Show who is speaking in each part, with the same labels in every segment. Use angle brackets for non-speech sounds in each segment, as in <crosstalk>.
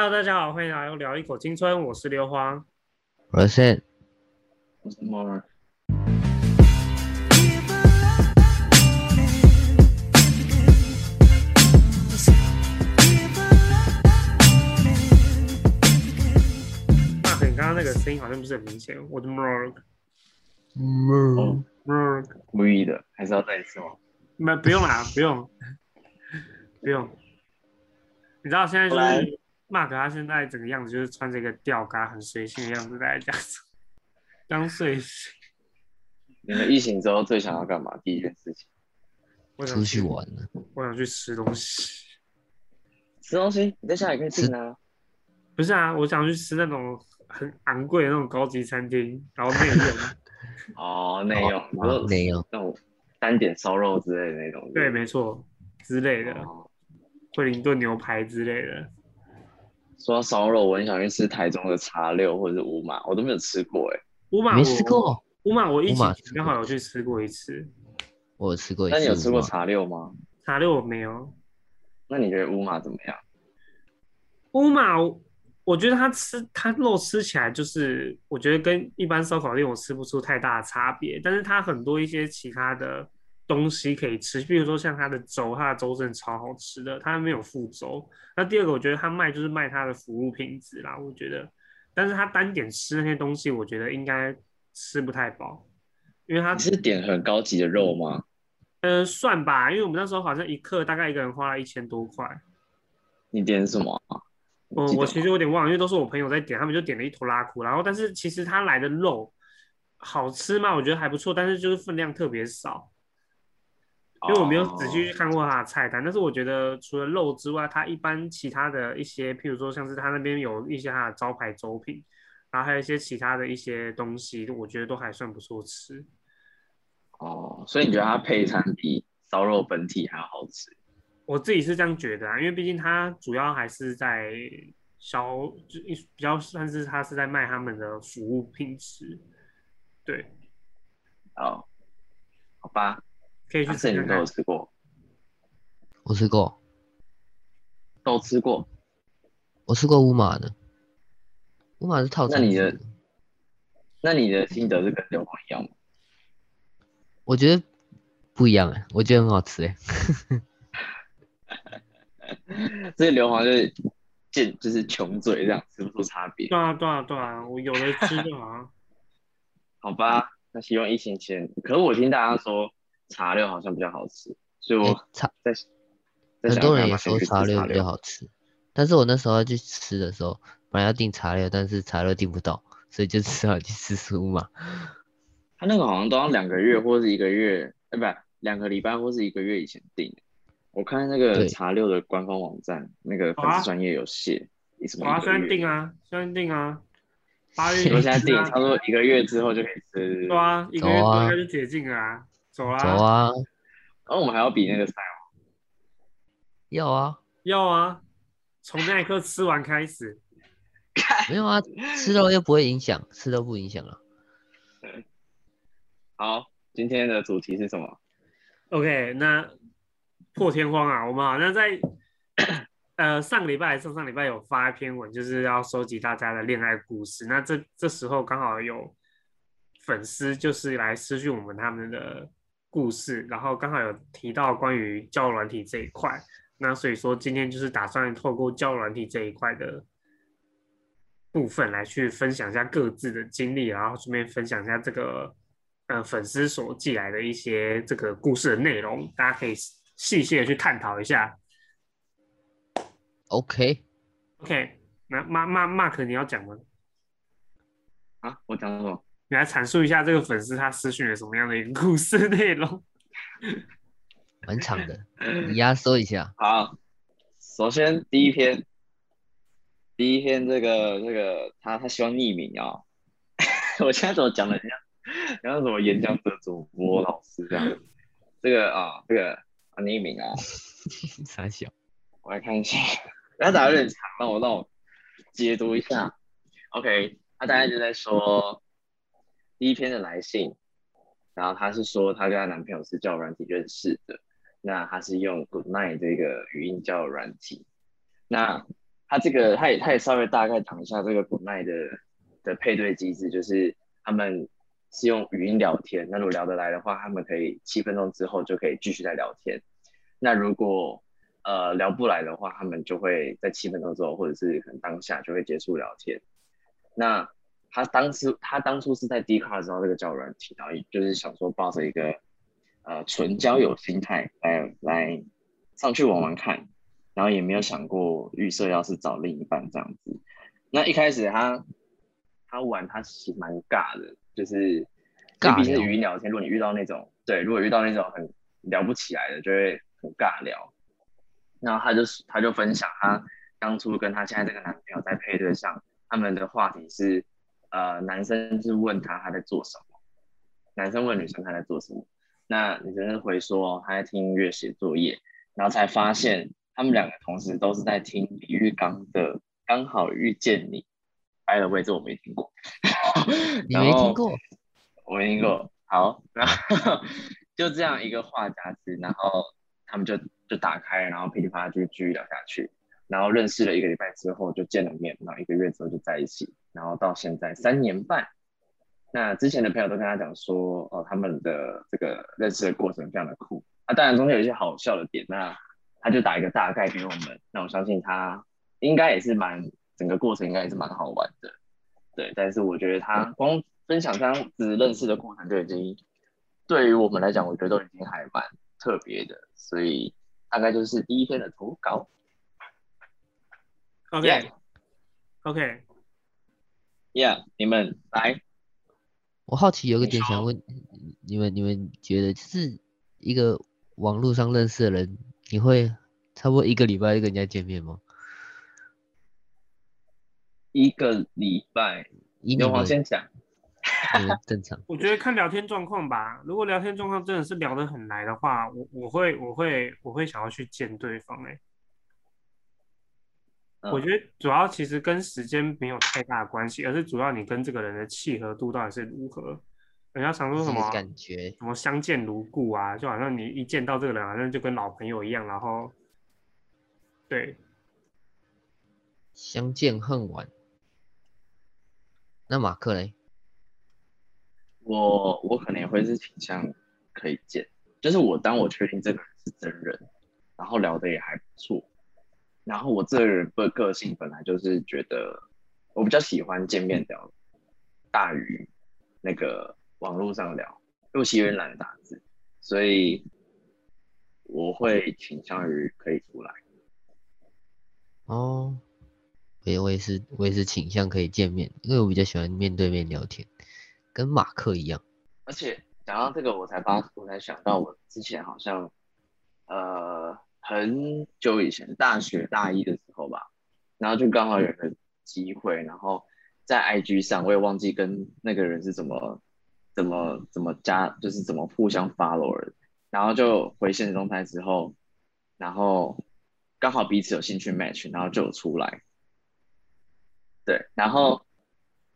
Speaker 1: Hello，大家好，欢迎来到聊一口青春，我是刘荒。
Speaker 2: 我是
Speaker 3: 我是 More，
Speaker 1: 那你刚刚那个声音好像不是很明显，我的
Speaker 3: 哦
Speaker 1: ，Morg，
Speaker 3: 故意的，还是要再一次吗？
Speaker 1: 没不用啦，不用，不用。你知道现在就
Speaker 3: 后
Speaker 1: Mark 他现在整个样子就是穿着一个吊嘎很随性的样子在这样子，刚睡醒。
Speaker 3: 你们疫情之后最想要干嘛？第一件事情，
Speaker 1: 我想
Speaker 2: 出去玩了，
Speaker 1: 我想去吃东西。
Speaker 3: 吃东西，你在家也可以订啊。
Speaker 1: 不是啊，我想去吃那种很昂贵的那种高级餐厅，然后内用。
Speaker 3: 哦，内用，你
Speaker 2: 啊
Speaker 3: 说
Speaker 2: 没有，
Speaker 3: 那种单点烧肉之类的那种。
Speaker 1: 对，没错，之类的，
Speaker 3: 哦
Speaker 1: 惠灵顿牛排之类的。
Speaker 3: 说到烧肉，我很想去吃台中的茶六或者是五马，我都没有吃过哎。
Speaker 2: 没
Speaker 1: 乌马没
Speaker 2: 吃过，
Speaker 1: 乌马我疫情
Speaker 2: 乌马吃过
Speaker 1: 刚好有去吃过一次，
Speaker 2: 我有吃过一次。
Speaker 3: 那你有吃过？茶六吗？
Speaker 1: 茶六我没有。
Speaker 3: 那你觉得乌马怎么样？
Speaker 1: 乌马我我觉得它吃它肉吃起来就是，我觉得跟一般烧烤店我吃不出太大的差别，但是它很多一些其他的东西可以吃，比如说像它的粥，它的粥真的超好吃的，它没有附粥。那第二个，我觉得它卖就是卖它的服务品质啦，我觉得，但是它单点吃那些东西，我觉得应该吃不太饱，因为它
Speaker 3: 你是点很高级的肉吗？
Speaker 1: 呃算吧，因为我们那时候好像一克大概一个人花了一千多块。
Speaker 3: 你点什么啊？
Speaker 1: 我
Speaker 3: 记得吗
Speaker 1: 我其实有点忘了，因为都是我朋友在点，他们就点了一头拉苦，然后但是其实他来的肉好吃吗？我觉得还不错，但是就是分量特别少，因为我没有仔细去
Speaker 3: 哦
Speaker 1: 看过他的菜单。但是我觉得除了肉之外，它一般其他的一些，譬如说像是他那边有一些他的招牌粥品，然后还有一些其他的一些东西，我觉得都还算不错吃。
Speaker 3: 哦，所以你觉得它配餐比烧肉本体还要好吃？
Speaker 1: 我自己是这样觉得啊，因为毕竟它主要还是在销，就一比较算是它是在卖他们的服务品质，对，
Speaker 3: 哦，好吧，
Speaker 1: 可以去
Speaker 3: 那这你们都有
Speaker 1: 吃
Speaker 3: 过，
Speaker 2: 我吃过，
Speaker 3: 都吃过。
Speaker 2: 我吃过乌马的，乌马是套餐
Speaker 3: 那你的，那你的心得是跟刘皇一样吗？
Speaker 2: 我觉得不一样哎，我觉得很好吃哎。<laughs>
Speaker 3: 所以硫磺就是贱，就是穷嘴这样，吃不出差别
Speaker 1: 对。啊，对啊，对啊，我有的吃就好啊。<laughs>
Speaker 3: 好吧，那希望疫情前，可是我听大家说茶六好像比较好吃，所以
Speaker 2: 哎
Speaker 3: 我
Speaker 2: 茶
Speaker 3: 在在
Speaker 2: 很多人也说茶六比较。好吃，但是我那时候要去吃的时候，本来要订茶六，但是茶六订不到，所以就只好去吃吃乌马。
Speaker 3: 他那个好像都要两个月或是一个月，哎，不，两个礼拜或是一个月以前订。我看那个茶六的官方网站，那个粉
Speaker 1: 啊
Speaker 3: 丝专业有写，你什么一个月？
Speaker 1: 定啊，现在定啊，八月
Speaker 3: 我现在订，差不多一个月之后就可以吃。
Speaker 1: 对啊，一个月
Speaker 2: 走啊
Speaker 1: 多应该就解禁了啊，走啊，
Speaker 2: 走啊，
Speaker 3: 然后我们还要比那个赛
Speaker 2: 要啊，
Speaker 1: 要啊，从那一刻吃完开始。<laughs>
Speaker 2: 没有啊，吃肉又不会影响，吃肉不影响啊。<laughs>
Speaker 3: 好，今天的主题是什么
Speaker 1: ？OK，那破天荒啊，我们好像在 <coughs> 呃上个礼拜、上上礼拜有发一篇文，就是要收集大家的恋爱故事。那这这时候刚好有粉丝就是来私讯我们他们的故事，然后刚好有提到关于交友软体这一块。那所以说今天就是打算透过交友软体这一块的部分来去分享一下各自的经历，然后顺便分享一下这个呃粉丝所寄来的一些这个故事的内容，大家可以细细的去探讨一下。OK，OK，那 Mark Mark Mark 你要讲吗？
Speaker 3: 啊，我讲什么？
Speaker 1: 你来阐述一下这个粉丝他私讯了什么样的一个故事内容？<laughs>
Speaker 2: 蛮长的，你压缩一下。
Speaker 3: 好，首先第一篇，第一篇这个这个他他希望匿名啊、<laughs> 我现在怎么讲的像像什么演讲者主播老师这样？这个啊，这个啊匿名啊，<laughs>
Speaker 2: 傻笑，
Speaker 3: 我来看一下，然后打有点长，让我让我解读一下。OK，他大概就在说第一篇的来信，然后他是说她跟她男朋友是交友软体认识的，那他是用 Good Night 这个语音交友软体，那他这个他也他也稍微大概讲一下这个 Good Night 的的配对机制，就是他们是用语音聊天，那如果聊得来的话，他们可以七分钟之后就可以继续再聊天。那如果呃聊不来的话，他们就会在七分钟之后，或者是可能当下就会结束聊天。那他当时他当初是在 D 卡知道这个交友软体，然后就是想说抱着一个呃纯交友心态来来上去玩玩看，然后也没有想过预设要是找另一半这样子。那一开始他他玩他其实蛮尬的，就是
Speaker 2: 尬
Speaker 3: 毕竟是
Speaker 2: 聊
Speaker 3: 语音聊天，如果你遇到那种对，如果遇到那种很聊不起来的，就会很尬聊。然后他就他就分享他当初跟他现在这个男朋友在配对上，他们的话题是，呃，男生是问他他在做什么，男生问女生他在做什么，那女生是回说他在听音乐写作业，然后才发现他们两个同时都是在听李玉刚的《刚好遇见你》，by the way，这我没听过，
Speaker 2: 你没听过？
Speaker 3: 我没听过。好，然后 <laughs> 就这样一个话匣子，然后他们就就打开，然后噼里啪啦就继续聊下去，然后认识了一个礼拜之后就见了面，然后一个月之后就在一起，然后到现在三年半。那之前的朋友都跟他讲说，哦，他们的这个认识的过程非常的酷啊，当然中间有一些好笑的点，那他就打一个大概给我们，那我相信他应该也是蛮整个过程应该也是蛮好玩的，对，但是我觉得他光分享这样子认识的过程就已经对于我们来讲，我觉得都已经还蛮特别的，所以大概就是第一天的投稿。
Speaker 1: OK
Speaker 3: Yeah
Speaker 1: OK，
Speaker 3: Yeah，你们来，
Speaker 2: 我好奇有个点想问你们，你们觉得就是一个网络上认识的人，你会差不多一个礼拜就跟人家见面吗？
Speaker 3: 一个礼拜，牛黄
Speaker 2: 以你们
Speaker 3: 先讲。
Speaker 2: 正常，<laughs>
Speaker 1: 我觉得看聊天状况吧。如果聊天状况真的是聊得很来的话，我我会我会我会想要去见对方、欸。
Speaker 3: 嗯
Speaker 1: 我觉得主要其实跟时间没有太大的关系，而是主要你跟这个人的契合度到底是如何。人家常说什么
Speaker 2: 感觉
Speaker 1: 什么相见如故啊，就好像你一见到这个人，好像就跟老朋友一样，然后对，
Speaker 2: 相见恨晚。那马克嘞？
Speaker 3: 我我可能也会是倾向可以见，就是我当我确定这个人是真人，然后聊的也还不错，然后我这个人的个性本来就是觉得我比较喜欢见面聊，大于那个网络上聊，因为我其实有点懒得打字，所以我会倾向于可以出来。
Speaker 2: 哦，我也我也是我也是倾向可以见面，因为我比较喜欢面对面聊天，跟马克一样。
Speaker 3: 而且讲到这个，我才发，我才想到，我之前好像，呃，很久以前，大学大一的时候吧，然后就刚好有个机会，然后在 IG 上，我也忘记跟那个人是怎么怎么怎么加，就是怎么互相 follow 的，然后就回现实动态之后，然后刚好彼此有兴趣 match，然后就有出来，对，然后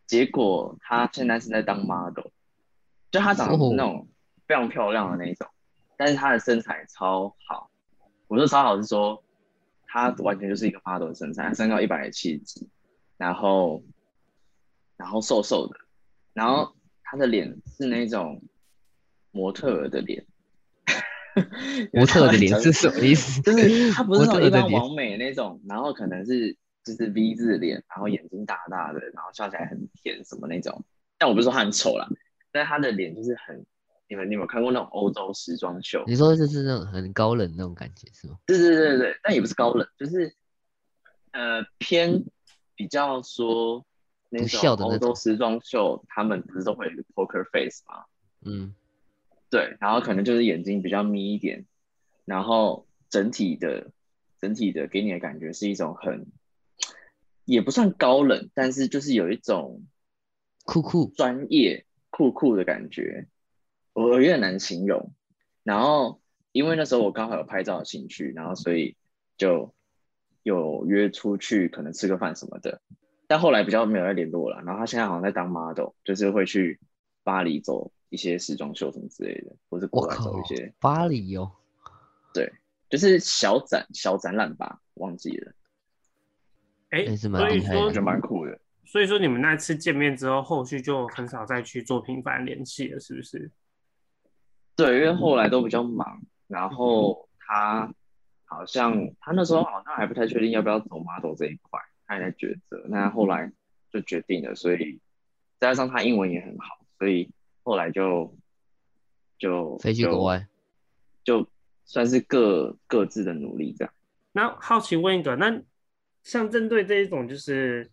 Speaker 3: 结果他现在是在当 model。就她长得是那种非常漂亮的那一种，但是她的身材超好。我说超好是说，他完全就是一个 model 的身材，身高一百七十几，然后然后瘦瘦的，然后他的脸是那种模特儿的脸。<laughs>
Speaker 2: 模特的脸是什么意思？<laughs>
Speaker 3: 就是他不是那种一
Speaker 2: 模特的脸
Speaker 3: 般完美那种，然后可能是就是 V 字脸，然后眼睛大大的，然后笑起来很甜什么那种。但我不是说他很丑啦，但他的脸就是很，你们你们有看过那种欧洲时装秀？
Speaker 2: 你说就是那种很高冷那种感觉是吗？
Speaker 3: 对对对对，但也不是高冷，就是呃偏比较说那种欧洲时装秀，他们不是都会有 poker face 吗？
Speaker 2: 嗯，
Speaker 3: 对，然后可能就是眼睛比较眯一点，然后整体的整体的给你的感觉是一种很也不算高冷，但是就是有一种
Speaker 2: 酷酷。
Speaker 3: 专业酷酷的感觉，我我有点难形容。然后因为那时候我刚好有拍照的兴趣，然后所以就有约出去可能吃个饭什么的。但后来比较没有再联络了。然后他现在好像在当 model，就是会去巴黎走一些时装秀什么之类的，或是国外走一些，，
Speaker 2: 巴黎哦，对
Speaker 3: 就是小展小展览吧，忘记了。
Speaker 1: 哎，
Speaker 2: 也是蛮
Speaker 1: 所以
Speaker 2: 厉害的
Speaker 1: 说
Speaker 3: 我觉得蛮酷的。
Speaker 1: 所以说你们那次见面之后，后续就很少再去做频繁联系了，是不是？
Speaker 3: 对，因为后来都比较忙，然后他好像他那时候好像还不太确定要不要走 model 这一块，他还在抉择。那后来就决定了，所以再加上他英文也很好，所以后来就就
Speaker 2: 飞去
Speaker 3: 就
Speaker 2: 国外，
Speaker 3: 就算是各各自的努力这样。
Speaker 1: 那好奇问一个，那像针对这一种，就是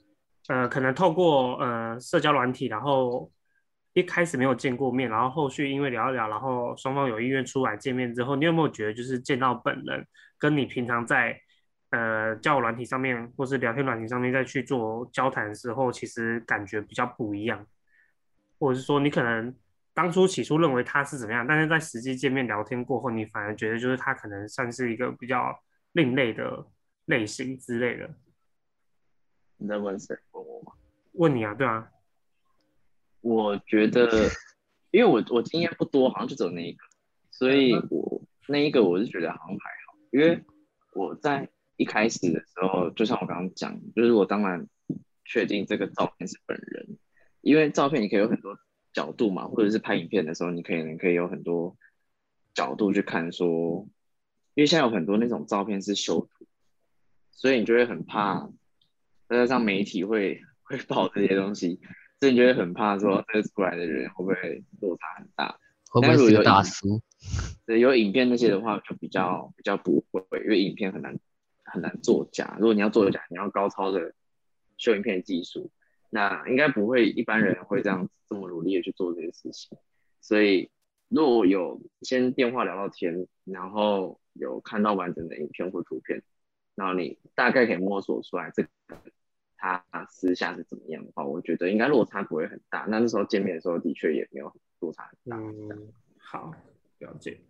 Speaker 1: 呃，可能透过呃社交软体，然后一开始没有见过面，然后后续因为聊一聊，然后双方有意愿出来见面之后，你有没有觉得就是见到本人，跟你平常在呃交友软体上面或是聊天软体上面再去做交谈的时候，其实感觉比较不一样，或者是说你可能当初起初认为他是怎么样，但是在实际见面聊天过后，你反而觉得就是他可能算是一个比较另类的类型之类的。
Speaker 3: 你在问谁？问我吗？
Speaker 1: 问你啊，对啊，
Speaker 3: 我觉得，因为我我经验不多，好像就只有那一个，所以我那一个我是觉得好像还好，因为我在一开始的时候，就像我刚刚讲，就是我当然确定这个照片是本人，因为照片你可以有很多角度嘛，或者是拍影片的时候，你可以你可以有很多角度去看说，因为现在有很多那种照片是修图，所以你就会很怕，再加上媒体会会报这些东西。所以你就会很怕说这个出来的人会不会落差很大？
Speaker 2: 会不会是
Speaker 3: 有
Speaker 2: 叔？
Speaker 3: 对，有影片那些的话就比较比较不会，因为影片很难很难作假。如果你要作假，你要高超的修影片的技术，那应该不会一般人会这样子这么努力的去做这些事情。所以如果有先电话聊到天，然后有看到完整的影片或图片，然后你大概可以摸索出来这个他私下是怎么样的话，我觉得应该落差不会很大。那那时候见面的时候的确也没有落差很大。
Speaker 1: 嗯，好，了解。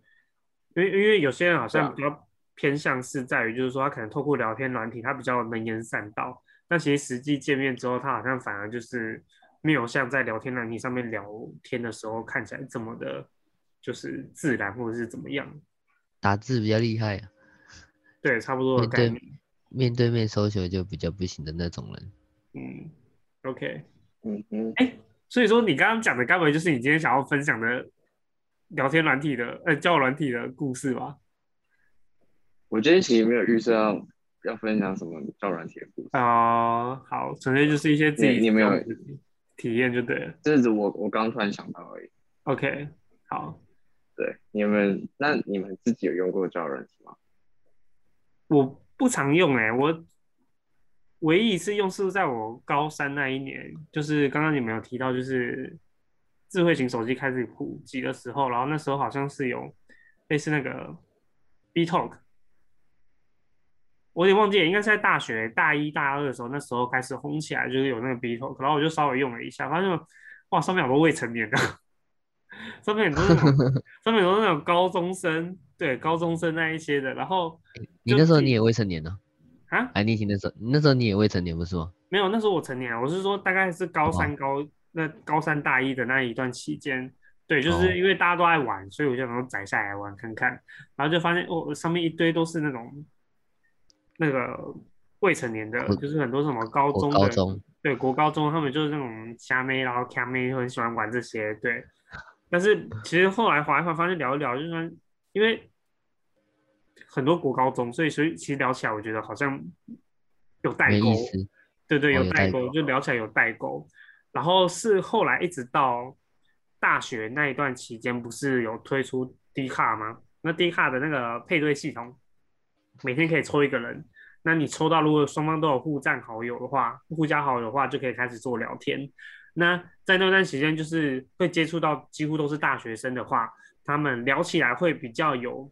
Speaker 1: 因为因为有些人好像比较偏向是在于，就是说他可能透过聊天软体，他比较能言善道，但其实实际见面之后，他好像反而就是没有像在聊天软体上面聊天的时候看起来这么的，就是自然或者是怎么样。
Speaker 2: 打字比较厉害啊，
Speaker 1: 对，差不多的
Speaker 2: 面对
Speaker 1: 概念。
Speaker 2: 面对面 social 就比较不行的那种人。
Speaker 1: 嗯，OK。
Speaker 3: 嗯嗯，哎
Speaker 1: 所以说你刚刚讲的，该不会就是你今天想要分享的聊天软体的呃交友软体的故事吧？
Speaker 3: 我今天其实没有预设要要分享什么叫软体的故事，
Speaker 1: 啊、好，纯粹就是一些自己
Speaker 3: 你你没有
Speaker 1: 体验就对了。
Speaker 3: 这是我我刚突然想到而已。
Speaker 1: OK，好，
Speaker 3: 对，你们那你们自己有用过交友软体吗？
Speaker 1: 我不常用哎、我唯一一次用是在我高三那一年，就是刚刚你们有提到，就是智慧型手机开始普及的时候，然后那时候好像是有类似那个 B Talk，我有点忘记，应该是在大学大一大二的时候，那时候开始红起来，就是有那个 B Talk，然后我就稍微用了一下，发现哇，上面好多未成年的，上面很多那种，<laughs> 上面很多那种高中生，对，高中生那一些的，然后
Speaker 2: 你那时候你也未成年呢、
Speaker 1: 啊，
Speaker 2: 哎，你那时候那时候你也未成年不是吗？
Speaker 1: 没有，那时候我成年，我是说大概是高
Speaker 2: 哦
Speaker 1: 三高那高三大一的那一段期间，对，就
Speaker 2: 哦
Speaker 1: 是因为大家都爱玩，所以我就想说载下来玩看看，然后就发现哦，上面一堆都是那种那个未成年的，就是很多什么高中的，
Speaker 2: 高中
Speaker 1: 对，国高中他们就是那种虾妹，然后虾妹，很喜欢玩这些，对。但是其实后来滑一滑，发现聊一聊，就是说，因为很多国高中，所以所以其实聊起来，我觉得好像有代沟。对对，有代沟就聊起来有代沟。然后是后来一直到大学那一段期间，不是有推出 D 卡吗？那 D 卡的那个配对系统，每天可以抽一个人。那你抽到，如果双方都有互赞好友的话，互加好友的话，就可以开始做聊天。那在那段时间，就是会接触到几乎都是大学生的话，他们聊起来会比较有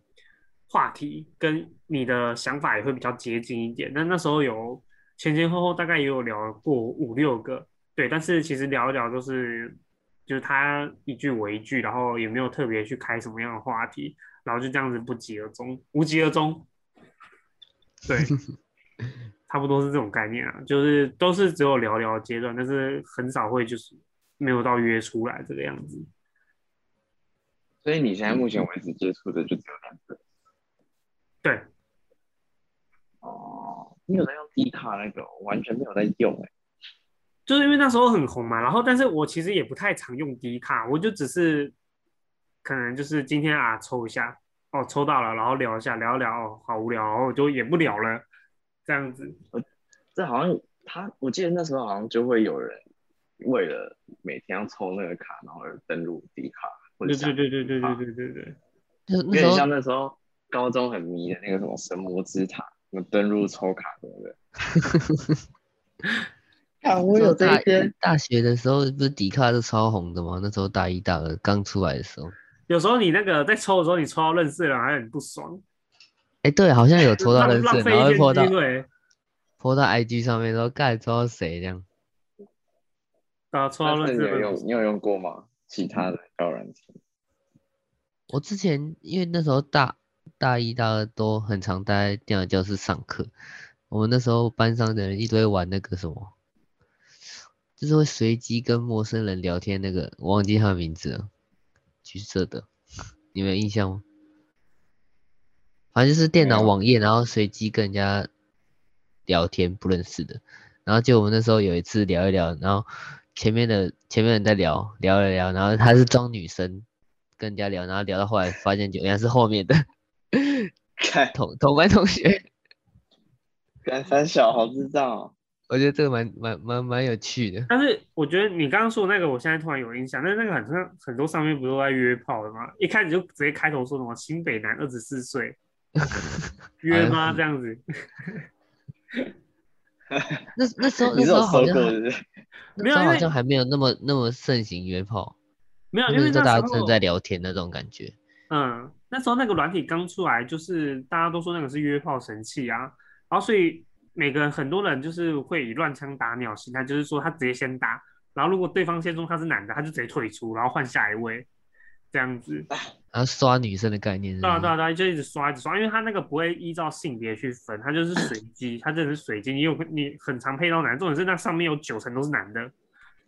Speaker 1: 话题，跟你的想法也会比较接近一点。那那时候有前前后后大概也有聊过五六个，对，但是其实聊一聊都是就是他一句我一句，然后也没有特别去开什么样的话题，然后就这样子不疾而终，无疾而终。对，<laughs> 差不多是这种概念啊，就是都是只有聊聊阶段，但是很少会就是没有到约出来这个样子。
Speaker 3: 所以你现在目前为止接触的就只有两个。
Speaker 1: 对，
Speaker 3: 哦，你有在用 D 卡那个？我完全没有在用哎、
Speaker 1: 就是因为那时候很红嘛，然后但是我其实也不太常用 D 卡，我就只是可能就是今天啊抽一下，哦抽到了，然后聊一下，聊一聊，哦好无聊，然后就也不聊了，这样子。
Speaker 3: 这好像他，我记得那时候好像就会有人为了每天要抽那个卡，然后而登录迪卡或者
Speaker 1: 对对对对对
Speaker 3: 啊
Speaker 1: 对对对对。
Speaker 3: 有点
Speaker 2: 那那时候
Speaker 3: 像那时候高中很迷的那个什么神魔之塔，什么登录抽卡什么的。<laughs> 看我有这一
Speaker 2: 大
Speaker 3: 天，
Speaker 2: 大学的时候不是迪卡是超红的吗？那时候大一大二刚出来的时候，
Speaker 1: 有时候你那个在抽的时候，你抽到认识的人还很不爽，
Speaker 2: 哎、对，好像有 <laughs> 抽到
Speaker 1: 浪
Speaker 2: 认识的，
Speaker 1: 浪费一
Speaker 2: 然后会 po 到
Speaker 1: 天机会。<laughs>
Speaker 2: po 到 IG 上面说盖抽到谁这样。
Speaker 1: 打，抽到
Speaker 3: 但是你有用你有用过吗？其他的交友软体？
Speaker 2: 我之前因为那时候大大一大二都很常待在电脑教室上课，我们那时候班上的人一堆玩那个什么，就是会随机跟陌生人聊天那个，我忘记他的名字了，橘色的，你们有印象吗？反正就是电脑网页，然后随机跟人家聊天，不认识的。然后就我们那时候有一次聊一聊，然后前面的前面人在聊聊了聊，然后他是装女生跟人家聊，然后聊到后来发现就原来是后面的 <laughs>
Speaker 3: 看，
Speaker 2: 同同班同学，<laughs>
Speaker 3: 干三小好智障哦！
Speaker 2: 我觉得这个蛮蛮蛮蛮有趣的。
Speaker 1: 但是我觉得你刚刚说的那个，我现在突然有印象，但是那个好像很多上面不都在约炮的吗？一开始就直接开头说什么新北男二十四岁，<laughs> 约吗？这样子
Speaker 2: 那那时候那时候好像
Speaker 1: 没有因为
Speaker 2: 像还没有那么那么盛行约炮，
Speaker 1: 没有，
Speaker 2: 那
Speaker 1: 因为
Speaker 2: 时候大家真的
Speaker 1: 那时候
Speaker 2: 在聊天那种感觉。
Speaker 1: 嗯，那时候那个软体刚出来，就是大家都说那个是约炮神器啊，然后所以每个很多人就是会以乱枪打鸟心态，就是说他直接先打，然后如果对方先说他是男的，他就直接退出，然后换下一位，这样子。
Speaker 2: 然后刷女生的概念是是
Speaker 1: 对啊对啊对啊，就一直刷一直刷，因为他那个不会依照性别去分，他就是随机，他真的是随机。你有你很常配到男，重点是那上面有九成都是男的。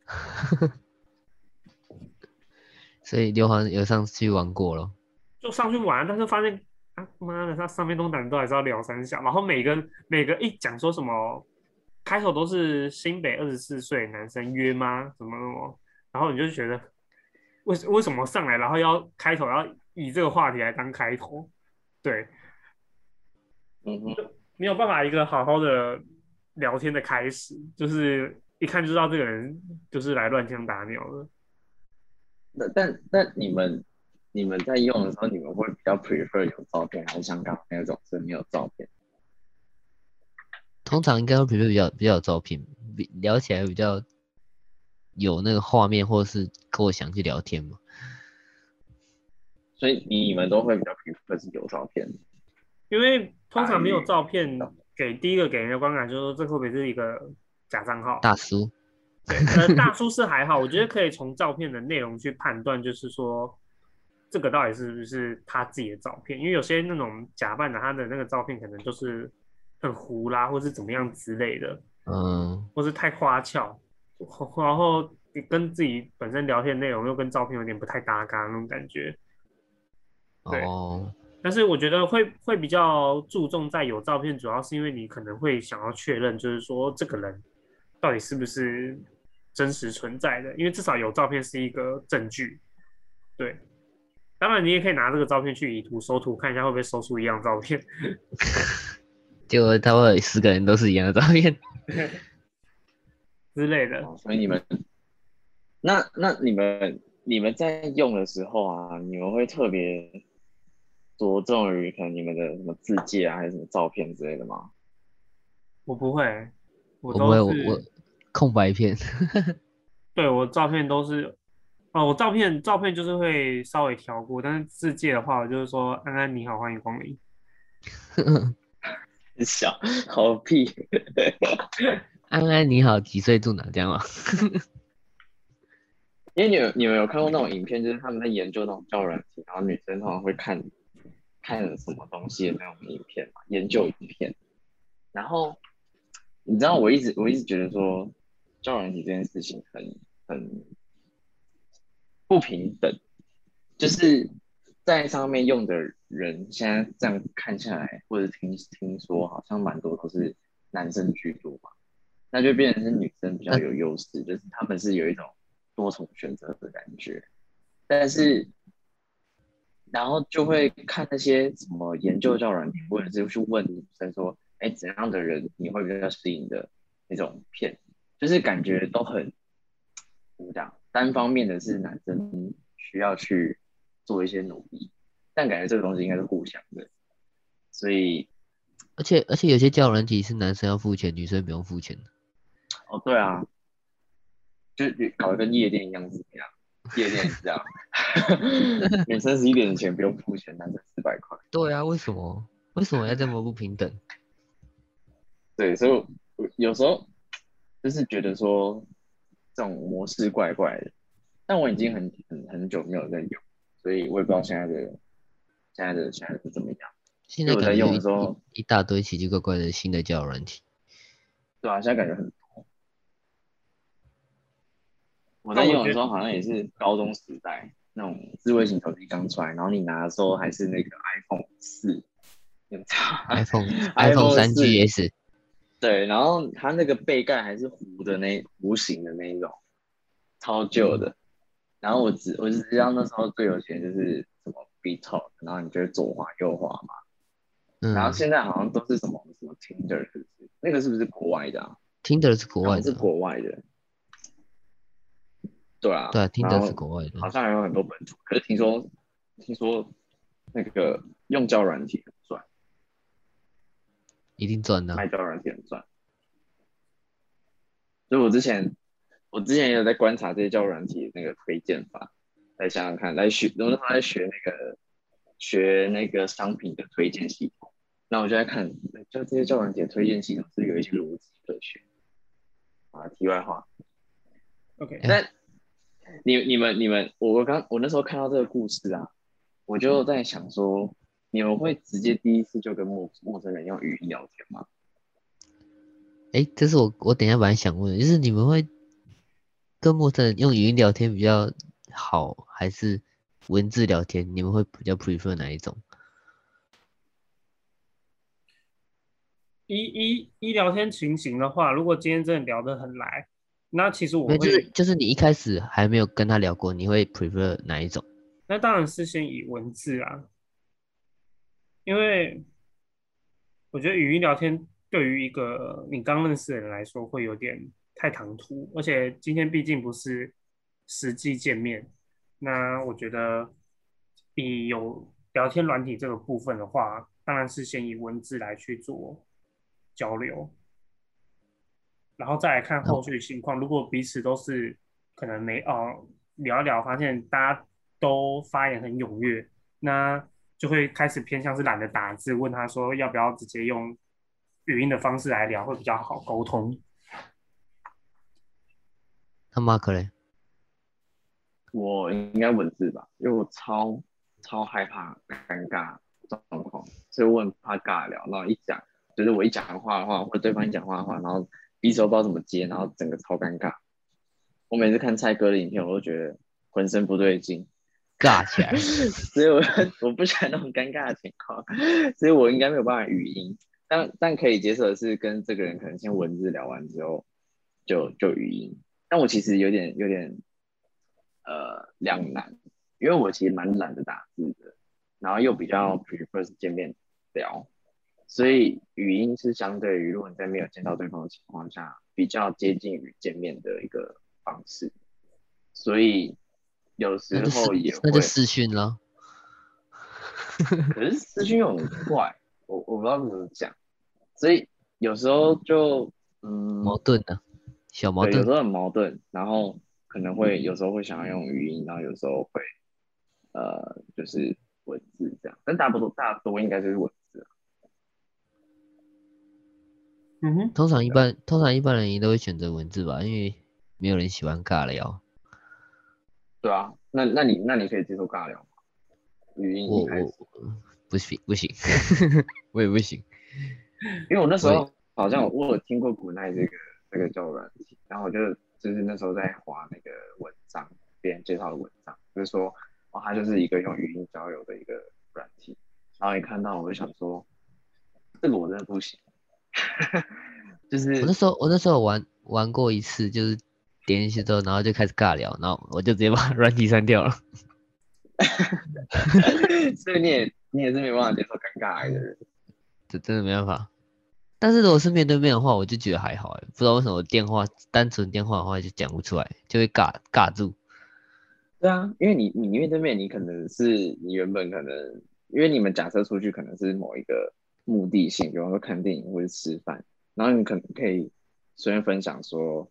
Speaker 1: <laughs>
Speaker 2: 所以刘航有上去玩过了。
Speaker 1: 就上去玩，但是发现啊妈的，他上面都男的都还是要聊三下，然后每个每个一讲说什么，开头都是新北二十四岁男生约吗？什么什么，然后你就觉得为为什么上来，然后要开头要以这个话题来当开头，对，
Speaker 3: 嗯哼，
Speaker 1: 没有办法一个好好的聊天的开始，就是一看就知道这个人就是来乱枪打鸟的。
Speaker 3: 那但但你们你们在用的时候，你们会比较 prefer 有照片，还是像刚刚那种是没有照片？
Speaker 2: 通常应该会比比较比较有照片，比聊起来比较有那个画面，或者是跟我想去聊天嘛。
Speaker 3: 所以你们都会比较 prefer 是有照片。
Speaker 1: 因为通常没有照片给第一个给人的观感就是说这会不会是一个假账号？
Speaker 2: 大叔，
Speaker 1: 对，呃，大叔是还好，我觉得可以从照片的内容去判断，就是说这个到底是不是他自己的照片，因为有些那种假扮的，他的那个照片可能就是很糊啦，或是怎么样之类的，
Speaker 2: 嗯，
Speaker 1: 或是太花俏，然后你跟自己本身聊天内容又跟照片有点不太搭嘎那种感觉。对
Speaker 2: 哦，
Speaker 1: 但是我觉得会会比较注重在有照片，主要是因为你可能会想要确认，就是说这个人到底是不是真实存在的，因为至少有照片是一个证据。对，当然你也可以拿这个照片去以图搜图，看一下会不会搜出一样照片。<laughs>
Speaker 2: 结果他会有十个人都是一样的照片。<laughs>
Speaker 1: 之类的。
Speaker 3: 哦所以你们，那那你们你们在用的时候啊，你们会特别着重于可能你们的什么字界啊，还是什么照片之类的吗？
Speaker 1: 我不会，我
Speaker 2: 我不会，
Speaker 1: 都是
Speaker 2: 我我空白片。<laughs>
Speaker 1: 对我照片都是，哦，我照片照片就是会稍微调过，但是字界的话，我就是说安安你好，欢迎光临。<laughs>
Speaker 3: 小好屁，
Speaker 2: 安安你好，几岁住哪？这样吗？<laughs>
Speaker 3: 因为你有你们有看过那种影片，就是他们在研究那种交友软体，然后女生通常会看看什么东西的那种影片嘛，研究影片。然后你知道，我一直我一直觉得说，交友软体这件事情很很不平等，就是在上面用的人，现在这样看下来，或者听听说，好像蛮多都是男生居多嘛，那就变成是女生比较有优势，就是他们是有一种多重选择的感觉，但是然后就会看那些什么研究教软体，或者是去问女生说，哎，怎样的人你会比较适应的那种片，就是感觉都很怎么讲，单方面的是男生需要去做一些努力，但感觉这个东西应该是互相的，所以
Speaker 2: 而且而且有些交友软体是男生要付钱，女生不用付钱的。
Speaker 3: 哦对啊，就搞得跟夜店一样是怎么样？夜店也是这样，<laughs> 女生十一点前不用付钱，男生四百块。
Speaker 2: 对啊，为什么为什么要这么不平等？
Speaker 3: 对，所以有时候就是觉得说这种模式怪怪的，但我已经很很很久没有在用，所以我也不知道现在的现在的现在是怎么样。
Speaker 2: 现在
Speaker 3: 因为我在用的时候
Speaker 2: 一一大堆奇奇怪怪的新的交友软体。
Speaker 3: 对啊，现在感觉很多。我在用的时候好像也是高中时代那种智慧型手机刚出来，然后你拿的时候还是那个 iPhone 四，<laughs>
Speaker 2: iPhone
Speaker 3: iPhone
Speaker 2: 三 GS
Speaker 3: 对，然后它那个背盖还是弧的那弧形的那一种，超旧的。然后我只我只知道那时候最有钱就是什么 B Talk，然后你就会左滑右滑嘛。
Speaker 2: 嗯
Speaker 3: 然后现在好像都是什么什么 Tinder，是不是？那个是不是国外的啊
Speaker 2: ？，Tinder 是国外的是，
Speaker 3: 国外的。对啊，
Speaker 2: 对啊
Speaker 3: 然
Speaker 2: ，Tinder
Speaker 3: 后
Speaker 2: 是国外的
Speaker 3: 好。像还有很多本土，可是听说听说那个用交友软体很赚，
Speaker 2: 一定赚的啊。
Speaker 3: 卖交友软体很赚。所以我之前我之前也有在观察这些交友软体那个推荐法，来想想看，来学，我那时候在学那个学那个商品的推荐系统，那我就在看，就这些交友软体的推荐系统是有一些逻辑可循。啊，题外话
Speaker 1: ，OK，
Speaker 3: 但你你们你们，我我刚我那时候看到这个故事啊，我就在想说，你们会直接第一次就跟陌陌生人用语音聊天吗？
Speaker 2: 哎，这是我我等一下本来想问的，就是你们会跟陌生人用语音聊天比较好，还是文字聊天？你们会比较 prefer 哪一种？
Speaker 1: 一一一聊天情形的话，如果今天真的聊得很来，那其实我
Speaker 2: 没有，就是
Speaker 1: 会，
Speaker 2: 就是你一开始还没有跟他聊过，你会 prefer 哪一种？
Speaker 1: 那当然是先以文字啊，因为我觉得语音聊天对于一个你刚认识的人来说会有点太唐突，而且今天毕竟不是实际见面，那我觉得以有聊天软体这个部分的话，当然是先以文字来去做交流，然后再来看后续情况。如果彼此都是可能没哦聊一聊，发现大家都发言很踊跃，那就会开始偏向是懒得打字，问他说要不要直接用语音的方式来聊，会比较好沟通。
Speaker 2: 那 Mark 嘞？
Speaker 3: 我应该文字吧，因为我超超害怕尴尬状况，所以我很怕尬聊。然后一讲，就是我一讲话的话，或者对方一讲话的话，然后彼此都不知道怎么接，然后整个超尴尬。我每次看蔡哥的影片，我都觉得浑身不对劲，
Speaker 2: 尬起来。
Speaker 3: 所以我 <laughs> 我不喜欢那种尴尬的情况，所以我应该没有办法语音。但但可以接受的是，跟这个人可能先文字聊完之后，就就语音。但我其实有点有点呃两难，因为我其实蛮懒得打字的，然后又比较 prefer 是见面聊，所以语音是相对于如果你在没有见到对方的情况下，比较接近于见面的一个方式，所以有时候也会
Speaker 2: 那就私讯了。<laughs>
Speaker 3: 可是私讯又很怪，我我不知道怎么讲，所以有时候就嗯
Speaker 2: 矛盾的，小矛
Speaker 3: 盾，有时。候很矛盾，然后可能会有时候会想要用语音，然后有时候会呃就是文字这样，但大多大多应该就是文字啊。
Speaker 1: 嗯哼，
Speaker 2: 通常一般通常一般人也都会选择文字吧，因为没有人喜欢尬聊。
Speaker 3: 对啊，那那你那你可以接受尬聊吗？语音
Speaker 2: 我我不行不行，<laughs> 我也不行。
Speaker 3: 因为我那时候好像我有听过古奈这个这个叫软体，然后我就就是那时候在划那个文章，别人介绍的文章，就是说哦，它就是一个用语音交友的一个软体，然后一看到我就想说，这个我真的不行，<laughs> 就是
Speaker 2: 我那时候我那时候玩玩过一次，就是点进去之后，然后就开始尬聊，然后我就直接把 <laughs> 软体删掉了。<laughs>
Speaker 3: 所以你也你也是没办法接受尴尬癌的人。
Speaker 2: 这真的没办法。但是如果是面对面的话，我就觉得还好哎，不知道为什么电话单纯电话的话就讲不出来，就会尬尬住。
Speaker 3: 对啊，因为你你面对面，你可能是你原本可能，因为你们假设出去可能是某一个目的性，比方说看电影或者吃饭，然后你可能可以随便分享说，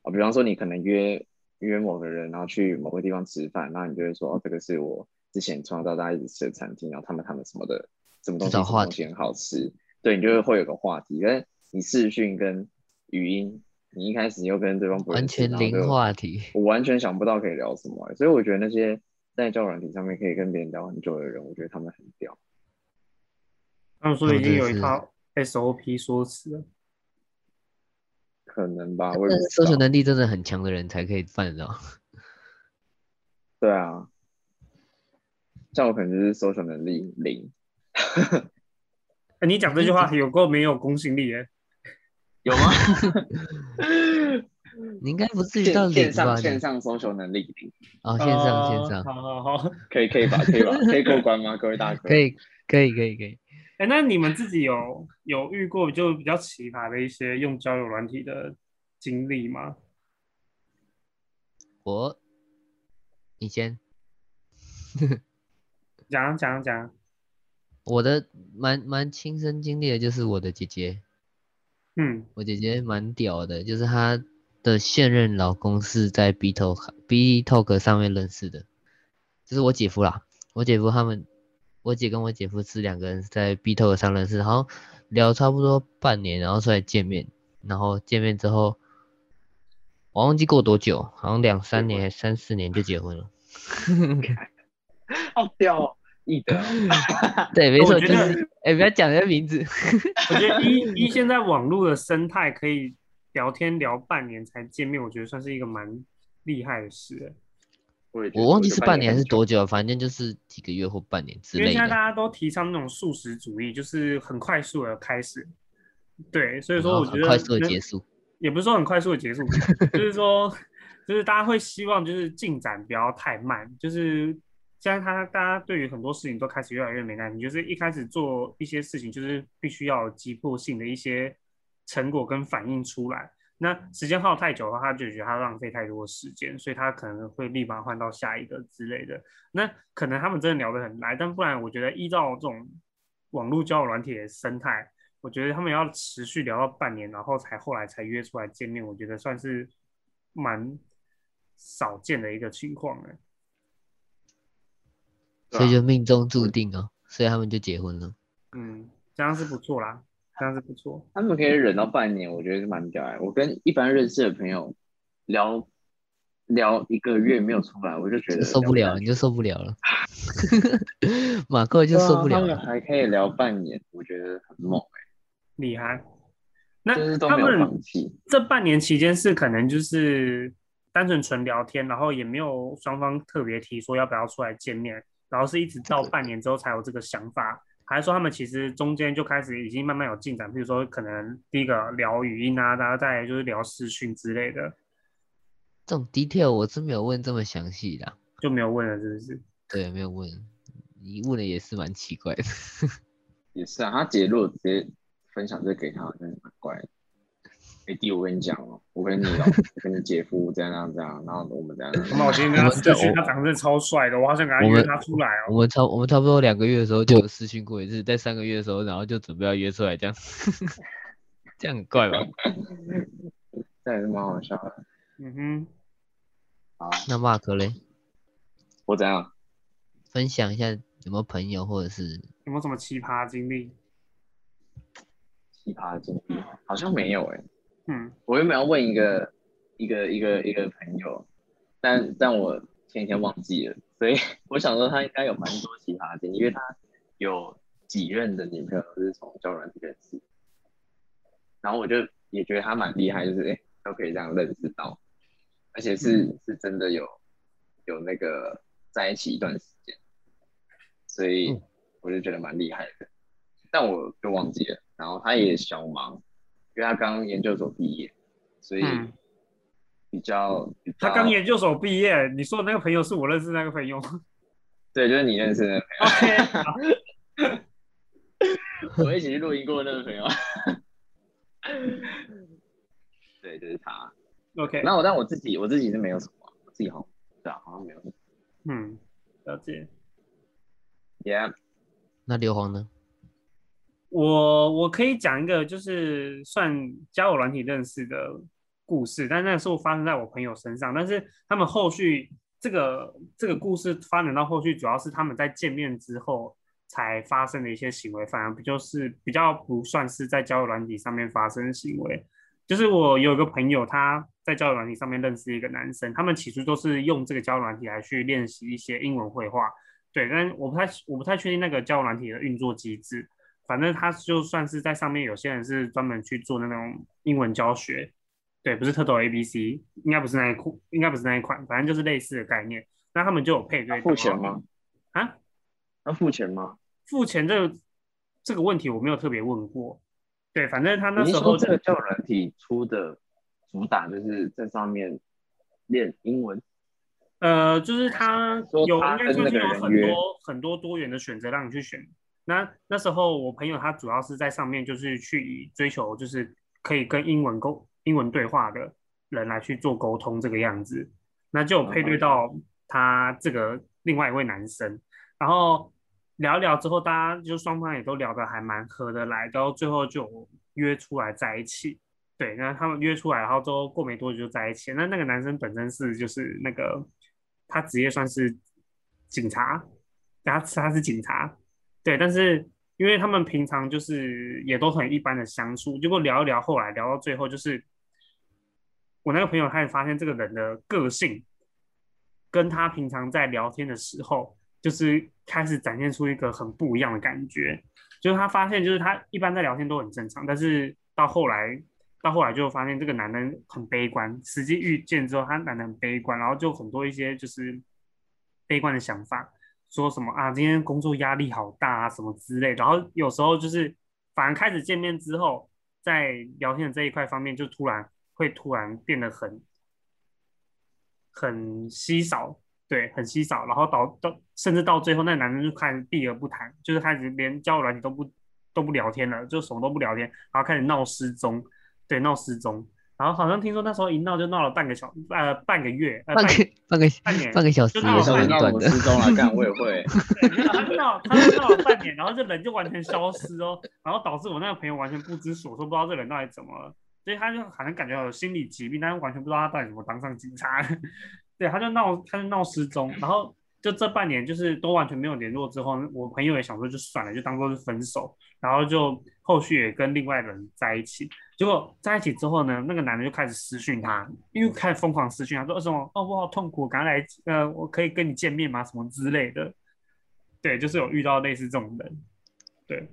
Speaker 3: 啊，比方说你可能约约某个人，然后去某个地方吃饭，然后你就会说，哦，这个是我之前从小到大一直吃的餐厅，然后他们他们什么的什么东西什么
Speaker 2: 找话
Speaker 3: 东西很好吃，对你就会会有个话题，但是你视讯跟语音，你一开始又跟对方不认
Speaker 2: 完
Speaker 3: 识
Speaker 2: 全零话题。
Speaker 3: 我完全想不到可以聊什么欸、所以我觉得那些在交友软体上面可以跟别人聊很久的人，我觉得他们很屌。
Speaker 1: 他们说已经有一套 SOP 说辞了。
Speaker 3: 可能吧，我也
Speaker 2: 搜
Speaker 3: 不知道。
Speaker 2: 索能力真的很强的人才可以办得到。
Speaker 3: 对啊，像我可能就是 social 能力零，
Speaker 1: 哎，你讲这句话 <laughs> 有够没有公信力耶。
Speaker 3: 有吗？<laughs>
Speaker 2: 你应该不至于到
Speaker 3: 线线
Speaker 2: 零吧？
Speaker 3: 上线上 social 能力零，
Speaker 2: 哦，线上线
Speaker 1: 哦
Speaker 2: 上
Speaker 1: 好好好。
Speaker 3: 可以可以吧？可以吧？可以过关吗？各位大哥？
Speaker 2: 可。以可以可以可以。
Speaker 1: 哎，那你们自己有有遇过就比较奇葩的一些用交友软体的经历吗？
Speaker 2: 我你先，<laughs>
Speaker 1: 讲讲讲。
Speaker 2: 我的蛮蛮亲身经历的就是我的姐姐，
Speaker 1: 嗯，
Speaker 2: 我姐姐蛮屌的，就是她的现任老公是在 B Talk B Talk 上面认识的，就是我姐夫啦。我姐夫他们，我姐跟我姐夫是两个人在 B Talk 上认识，然后聊差不多半年，然后出来见面，然后见面之后，我忘记过多久，好像两三年还三四年就结婚了。<laughs>
Speaker 3: 好屌哦，易。<laughs>
Speaker 2: 对，没错，
Speaker 1: 我觉得
Speaker 2: 就是，哎、不要讲人家名字。
Speaker 1: 我觉得一一 <laughs> 现在网络的生态可以聊天聊半年才见面，我觉得算是一个蛮厉害的事欸。
Speaker 3: 我也
Speaker 2: 我忘记是半年还是多久，反正就是几个月或半年之类
Speaker 1: 因为现在大。家都提倡那种素食主义，就是很快速的开始。对，所以说我觉得
Speaker 2: 很快速的结束。
Speaker 1: 也不是说很快速的结束，就是说，就是大家会希望就是进展不要太慢，就是现在他大家对于很多事情都开始越来越没耐心，就是一开始做一些事情就是必须要有急迫性的一些成果跟反应出来。那时间耗太久的话，他就觉得他浪费太多时间，所以他可能会立马换到下一个之类的。那可能他们真的聊得很来，但不然我觉得依照这种网络交友软体的生态，我觉得他们要持续聊到半年，然后才后来才约出来见面，我觉得算是蛮少见的一个情况了。
Speaker 2: 所以就命中注定哦，所以他们就结婚了。
Speaker 1: 嗯，这样是不错啦，这样是不错。
Speaker 3: 他们可以忍到半年，我觉得是蛮屌的。我跟一般认识的朋友聊聊一个月没有出来，我就觉得
Speaker 2: 受不了，你就受不了了。<laughs> 马克就受不了
Speaker 3: 他们
Speaker 2: 了。
Speaker 3: 还可以聊半年，我觉得很猛
Speaker 1: 厉害。
Speaker 3: 欸，
Speaker 1: 那他们。这半年期间是可能就是单纯纯聊天，然后也没有双方特别提说要不要出来见面，然后是一直到半年之后才有这个想法，还是说他们其实中间就开始已经慢慢有进展，比如说可能第一个聊语音啊，然后再就是聊视讯之类的，
Speaker 2: 这种 detail 我是没有问这么详细的啊，
Speaker 1: 就没有问了，是不是？
Speaker 2: 对，没有问。你问的也是蛮奇怪的。
Speaker 3: 也是啊，他姐如果直接分享这给他，真的蛮怪的。哎、弟，我跟你讲哦，我跟你老，我跟你姐夫这样这样这样，然后我们这样。
Speaker 1: 那我今天跟他
Speaker 2: 我们在
Speaker 1: 视讯，他长得真的超帅的，我好想给他约他出来哦。
Speaker 2: 我们差我们差不多两个月的时候就有私讯过一次，在三个月的时候，然后就准备要约出来，这样 <laughs> 这样很怪吧？<laughs>
Speaker 3: 这也是蛮好笑的。
Speaker 1: 嗯哼，
Speaker 3: 好，
Speaker 2: 那 Mark 嘞，
Speaker 3: 我怎样？
Speaker 2: 分享一下有没有朋友或者是
Speaker 1: 有没有什么奇葩经历？
Speaker 3: 奇葩的经历好像没有哎、
Speaker 1: 嗯，
Speaker 3: 我原本要问一个一个一个一个朋友，但但我前几天忘记了，所以 <laughs> 我想说他应该有蛮多奇葩的经历，因为他有几任的女朋友都是从交友软体认识，然后我就也觉得他蛮厉害，就是哎、都可以这样认识到，而且是是真的有有那个在一起一段时间，所以
Speaker 2: 嗯。
Speaker 3: 我就觉得蛮厉害的，但我就忘记了，然后他也小忙。因为他刚研究所毕业，所以
Speaker 1: 嗯
Speaker 3: 比较比较
Speaker 1: 他刚研究所毕业，你说的那个朋友是我认识那个朋友。<laughs>
Speaker 3: 对，就是你认识的
Speaker 1: OK，<laughs> 好 <laughs>
Speaker 3: 我一起去录音过的那个朋友。对，就是他。
Speaker 1: OK，
Speaker 3: 那我但我自己我自己是没有什么，我自己好像对啊，好像没有什么。
Speaker 1: 嗯，了解。
Speaker 3: Yeah，
Speaker 2: 那硫磺呢？
Speaker 1: 我我可以讲一个就是算交友软体认识的故事，但那时候发生在我朋友身上，但是他们后续这个这个故事发展到后续，主要是他们在见面之后才发生的一些行为，反而不就是比较不算是在交友软体上面发生的行为。就是我有一个朋友，他在交友软体上面认识一个男生，他们起初都是用这个交友软体来去练习一些英文绘画，对，但我不太我不太确定那个交友软体的运作机制。反正他就算是在上面，有些人是专门去做那种英文教学，对，不是特抖 A B C，应该不是那一款，应该不是那一款，反正就是类似的概念。那他们就有配对
Speaker 3: 付钱吗？
Speaker 1: 啊？
Speaker 3: 要付钱吗？
Speaker 1: 付钱这个这个问题我没有特别问过。对，反正他那时候
Speaker 3: 这个交友软体出的主打就是在上面练英文？
Speaker 1: 呃，就是他有应该
Speaker 3: 他跟那
Speaker 1: 算是有很多很多多元的选择让你去选。那那时候我朋友他主要是在上面就是去追求就是可以跟英文沟英文对话的人来去做沟通这个样子，那就有配对到他这个另外一位男生，然后聊一聊之后，大家就双方也都聊得还蛮合得来，到最后就约出来在一起。对，那他们约出来，然后之后过没多久就在一起。那那个男生本身是就是那个他职业算是警察，他他是警察，对，但是因为他们平常就是也都很一般的相处，结果聊一聊，后来聊到最后，就是我那个朋友开始发现这个人的个性跟他平常在聊天的时候，就是开始展现出一个很不一样的感觉。就是他发现，就是他一般在聊天都很正常，但是到后来，到后来就发现这个男人很悲观。实际遇见之后，他男人很悲观，然后就很多一些就是悲观的想法，说什么啊，今天工作压力好大啊，什么之类。然后有时候就是，反而开始见面之后，在聊天的这一块方面，就突然会突然变得很很稀少，对，很稀少，然后到到甚至到最后，那男生就开始避而不谈，就是开始连交友软体都不都不聊天了，就什么都不聊天，然后开始闹失踪，对，闹失踪，然后好像听说那时候一闹就闹了半个小呃半个月，呃
Speaker 2: 半个半个
Speaker 1: 半年
Speaker 2: 半个小时
Speaker 1: 就闹了
Speaker 2: 也是蛮
Speaker 3: 那
Speaker 2: 短的。
Speaker 3: 我失踪了，干我也会。
Speaker 1: 他就闹，他就闹了半年，然后这人就完全消失哦，然后导致我那个朋友完全不知所措，不知道这人到底怎么了，所以他就好像感觉有心理疾病，但是完全不知道他到底怎么当上警察的。<laughs> 对，他就闹，他就闹失踪，然后就这半年就是都完全没有联络之后，我朋友也想说就算了，就当做是分手，然后就后续也跟另外人在一起。结果在一起之后呢，那个男的就开始私讯他，又开始疯狂私讯他，说什么哦我好痛苦，赶快来呃我可以跟你见面吗？什么之类的。对，就是有遇到类似这种人。对，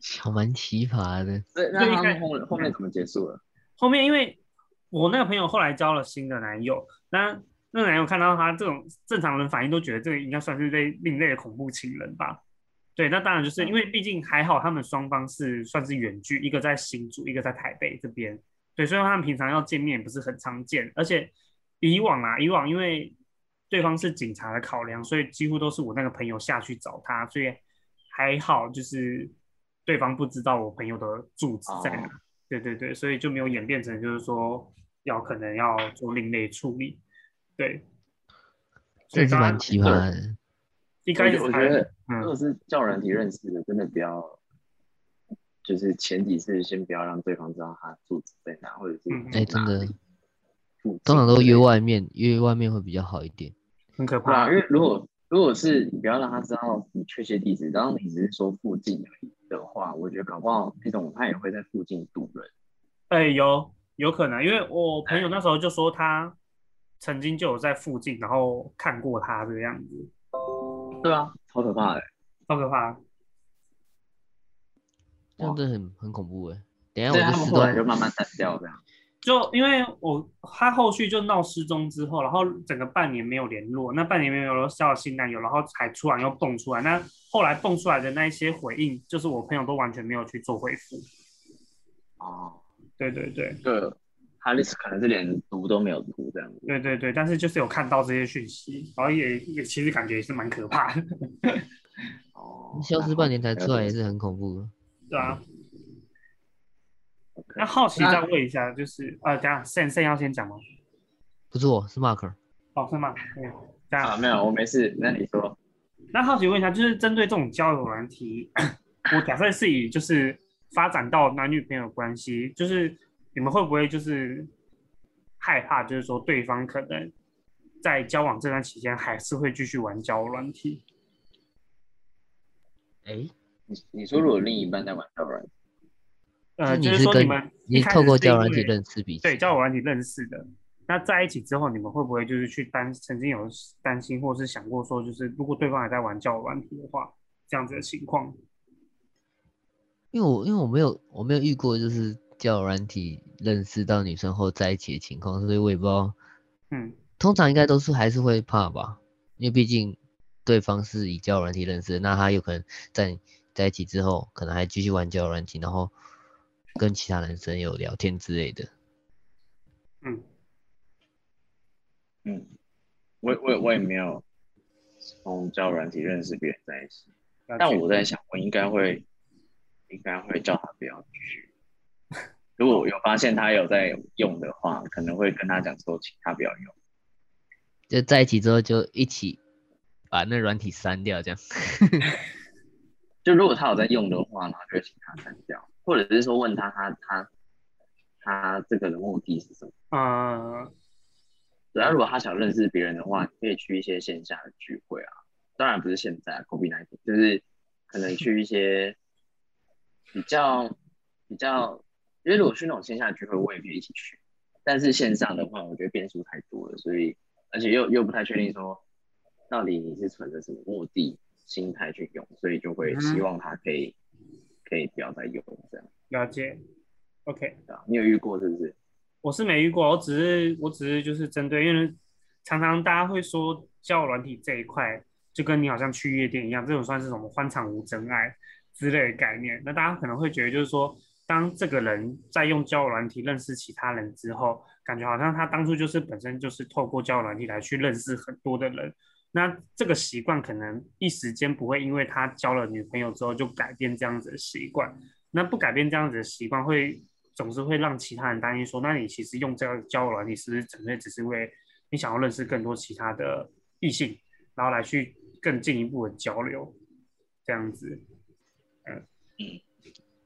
Speaker 2: 小蛮奇葩的。
Speaker 3: 那，那后后面怎么结束了？
Speaker 1: 后面因为我那个朋友后来交了新的男友，那那个男友看到他这种正常人反应都觉得这个应该算是类另类的恐怖情人吧。对，那当然就是因为毕竟还好他们双方是算是远距，一个在新竹，一个在台北这边。对，所以他们平常要见面也不是很常见，而且以往啊，以往因为对方是警察的考量，所以几乎都是我那个朋友下去找他，所以还好就是对方不知道我朋友的住址在哪。
Speaker 3: 哦
Speaker 1: 对对对，所以就没有演变成就是说要可能要做另类处理。对，
Speaker 2: 这是蛮奇葩的。
Speaker 1: 一开始
Speaker 3: 我觉得如
Speaker 1: 嗯
Speaker 3: 果是叫人体认识的，真的不要，就是前几次先不要让对方知道他住址在哪，或者是
Speaker 1: 嗯
Speaker 2: 哎、真的，通常都约外面，约外面会比较好一点。
Speaker 1: 很可怕
Speaker 3: 因。为如果如果是你不要让他知道你确切地址，然后你只是说附近而已的话，我觉得搞不好那种他也会在附近堵人。
Speaker 1: 哎、有有可能，因为我朋友那时候就说他曾经就有在附近，然后看过他这个样子，
Speaker 3: 对啊，超可怕的。
Speaker 1: 超可怕。
Speaker 2: 这样真的很很恐怖哎。等一下我这四
Speaker 3: 他们后来就，慢慢淡掉这样。
Speaker 1: 就因为我他后续就闹失踪之后，然后整个半年没有联络，那半年没有联络交了新男友，然后才突然又蹦出来，那后来蹦出来的那一些回应，就是我朋友都完全没有去做回复。
Speaker 3: 哦，
Speaker 1: 对对对
Speaker 3: 对，哈利斯可能是连读都没有读这样子。
Speaker 1: 对对对，但是就是有看到这些讯息，然后也也其实感觉也是蛮可怕的，<laughs>
Speaker 3: 哦，
Speaker 2: 消失半年才出来也是很恐怖的。
Speaker 1: 对啊。那好奇再问一下，就是呃，等一下 Sen Sen 要先讲吗？
Speaker 2: 不是我是 Mark，
Speaker 1: 哦，是吗？对，这样
Speaker 3: 啊，没有，我没事。那你说，
Speaker 1: 那好奇问一下，就是针对这种交友难题，<coughs> 我假设是以就是发展到男女朋友关系，就是你们会不会就是害怕，就是说对方可能在交往这段期间还是会继续玩交友软体？
Speaker 2: 哎，
Speaker 3: 你你说如果另一半在玩交友软件，
Speaker 1: 呃，
Speaker 2: 你
Speaker 1: 就是是说你们
Speaker 2: 你透过交友软体
Speaker 1: 为
Speaker 2: 认识彼此，
Speaker 1: 对交友软体认识的，那在一起之后，你们会不会就是去担曾经有担心，或是想过说，就是如果对方还在玩交友软体的话，这样子的情况？
Speaker 2: 因为我因为我没有我没有遇过就是交友软体认识到女生后在一起的情况，所以我也不知道。
Speaker 1: 嗯，
Speaker 2: 通常应该都是还是会怕吧，因为毕竟对方是以交友软体认识的，那他有可能在在一起之后，可能还继续玩交友软体，然后跟其他男生有聊天之类的。
Speaker 1: 嗯，
Speaker 3: 嗯，我也我也我也没有从交友软体认识别人在一起，但我在想，我应该会应该会叫他不要去。如果我有发现他有在用的话，可能会跟他讲说，请他不要用。
Speaker 2: 就在一起之后就一起把那软体删掉，这样。<laughs>
Speaker 3: 就如果他有在用的话，然后就会请他删掉，或者是说问他他他他这个的目的是什么。
Speaker 1: 啊，
Speaker 3: 然后，如果他想认识别人的话，你可以去一些线下的聚会啊，当然不是现在 COVID 1 9就是可能去一些比较比较，因为如果去那种线下聚会，我也可以一起去，但是线上的话，我觉得变数太多了，所以而且又又不太确定说到底你是存着什么目的心态去用，所以就会
Speaker 1: 嗯
Speaker 3: 希望他可以、可以不要再用这样，
Speaker 1: 了解。OK？
Speaker 3: 你有遇过是不是？
Speaker 1: 我是没遇过，我只是我只是就是针对，因为常常大家会说交友软体这一块，就跟你好像去夜店一样，这种算是什么欢场无真爱之类的概念。那大家可能会觉得，就是说，当这个人在用交友软体认识其他人之后，感觉好像他当初就是本身就是透过交友软体来去认识很多的人。那这个习惯可能一时间不会因为他交了女朋友之后就改变这样子的习惯，那不改变这样子的习惯会总是会让其他人担心说，那你其实用这个交友软体是不是纯粹只是为你想要认识更多其他的异性，然后来去更进一步的交流，这样子，嗯。
Speaker 3: 嗯。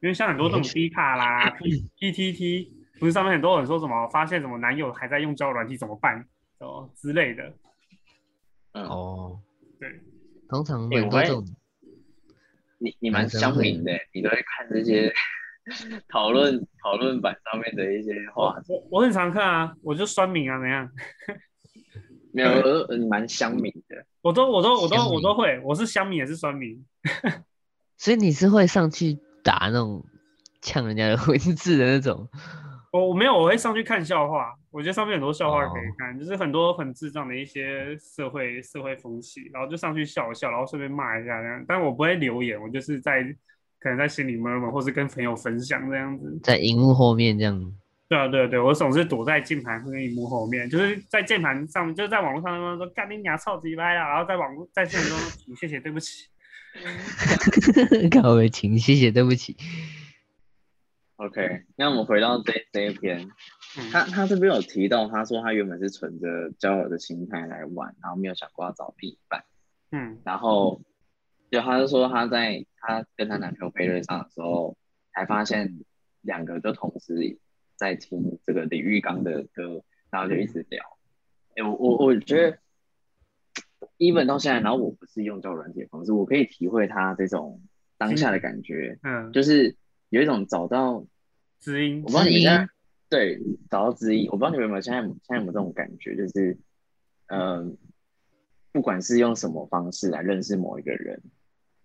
Speaker 1: 因为像很多这种 D 卡啦、<clears throat> P PTT，不是上面很多人说什么发现什么男友还在用交友软体怎么办哦之类的，
Speaker 3: 嗯，
Speaker 2: 哦，
Speaker 1: 对，
Speaker 2: 通常
Speaker 3: 欸我会
Speaker 2: 蛮多这种，
Speaker 3: 你你蛮
Speaker 2: 男生会。
Speaker 3: 乡民的，你都会看这些 <laughs> 讨论讨论版上面的一些话，
Speaker 1: 我我很常看啊，我就酸敏啊，怎样？
Speaker 3: 没有，呃你蛮香敏的。
Speaker 1: 我都我都我都我都会，我是乡民也是酸民，<laughs>
Speaker 2: 所以你是会上去打那种呛人家的文字的那种。<laughs>
Speaker 1: 我我没有，我会上去看笑话。我觉得上面很多笑话可以
Speaker 2: 哦
Speaker 1: 看，就是很多很智障的一些社会社会风气，然后就上去笑一笑，然后顺便骂一下这样。但我不会留言，我就是在可能在心里默默，或是跟朋友分享这样子。
Speaker 2: 在荧幕后面这样，
Speaker 1: 对啊，对啊对啊，我总是躲在键盘跟荧幕后面，就是在键盘上，就是在网络上他们说干你娘超级歪啊，然后在网络在现实中请谢谢对不起。
Speaker 2: 看我请谢谢对不起。
Speaker 3: OK，那我们回到这这一篇，
Speaker 1: 嗯
Speaker 3: 他他这边有提到，他说他原本是存着交友的心态来玩，然后没有想过要找另一半，
Speaker 1: 嗯
Speaker 3: 然后就他就说他在他跟他男朋友配对上的时候，才发现两个就同时在听这个李玉刚的歌，然后就一直聊。哎、我我我觉得，even 到现在，然后我不是用交友软件的方式，我可以体会他这种当下的感觉，
Speaker 1: 嗯，
Speaker 3: 就是有一种找到
Speaker 1: 知音。
Speaker 3: 我不知道你们
Speaker 2: 知音。
Speaker 3: 现在对找到知音，我不知道你们有没有现在现在有没有这种感觉，就是嗯，不管是用什么方式来认识某一个人，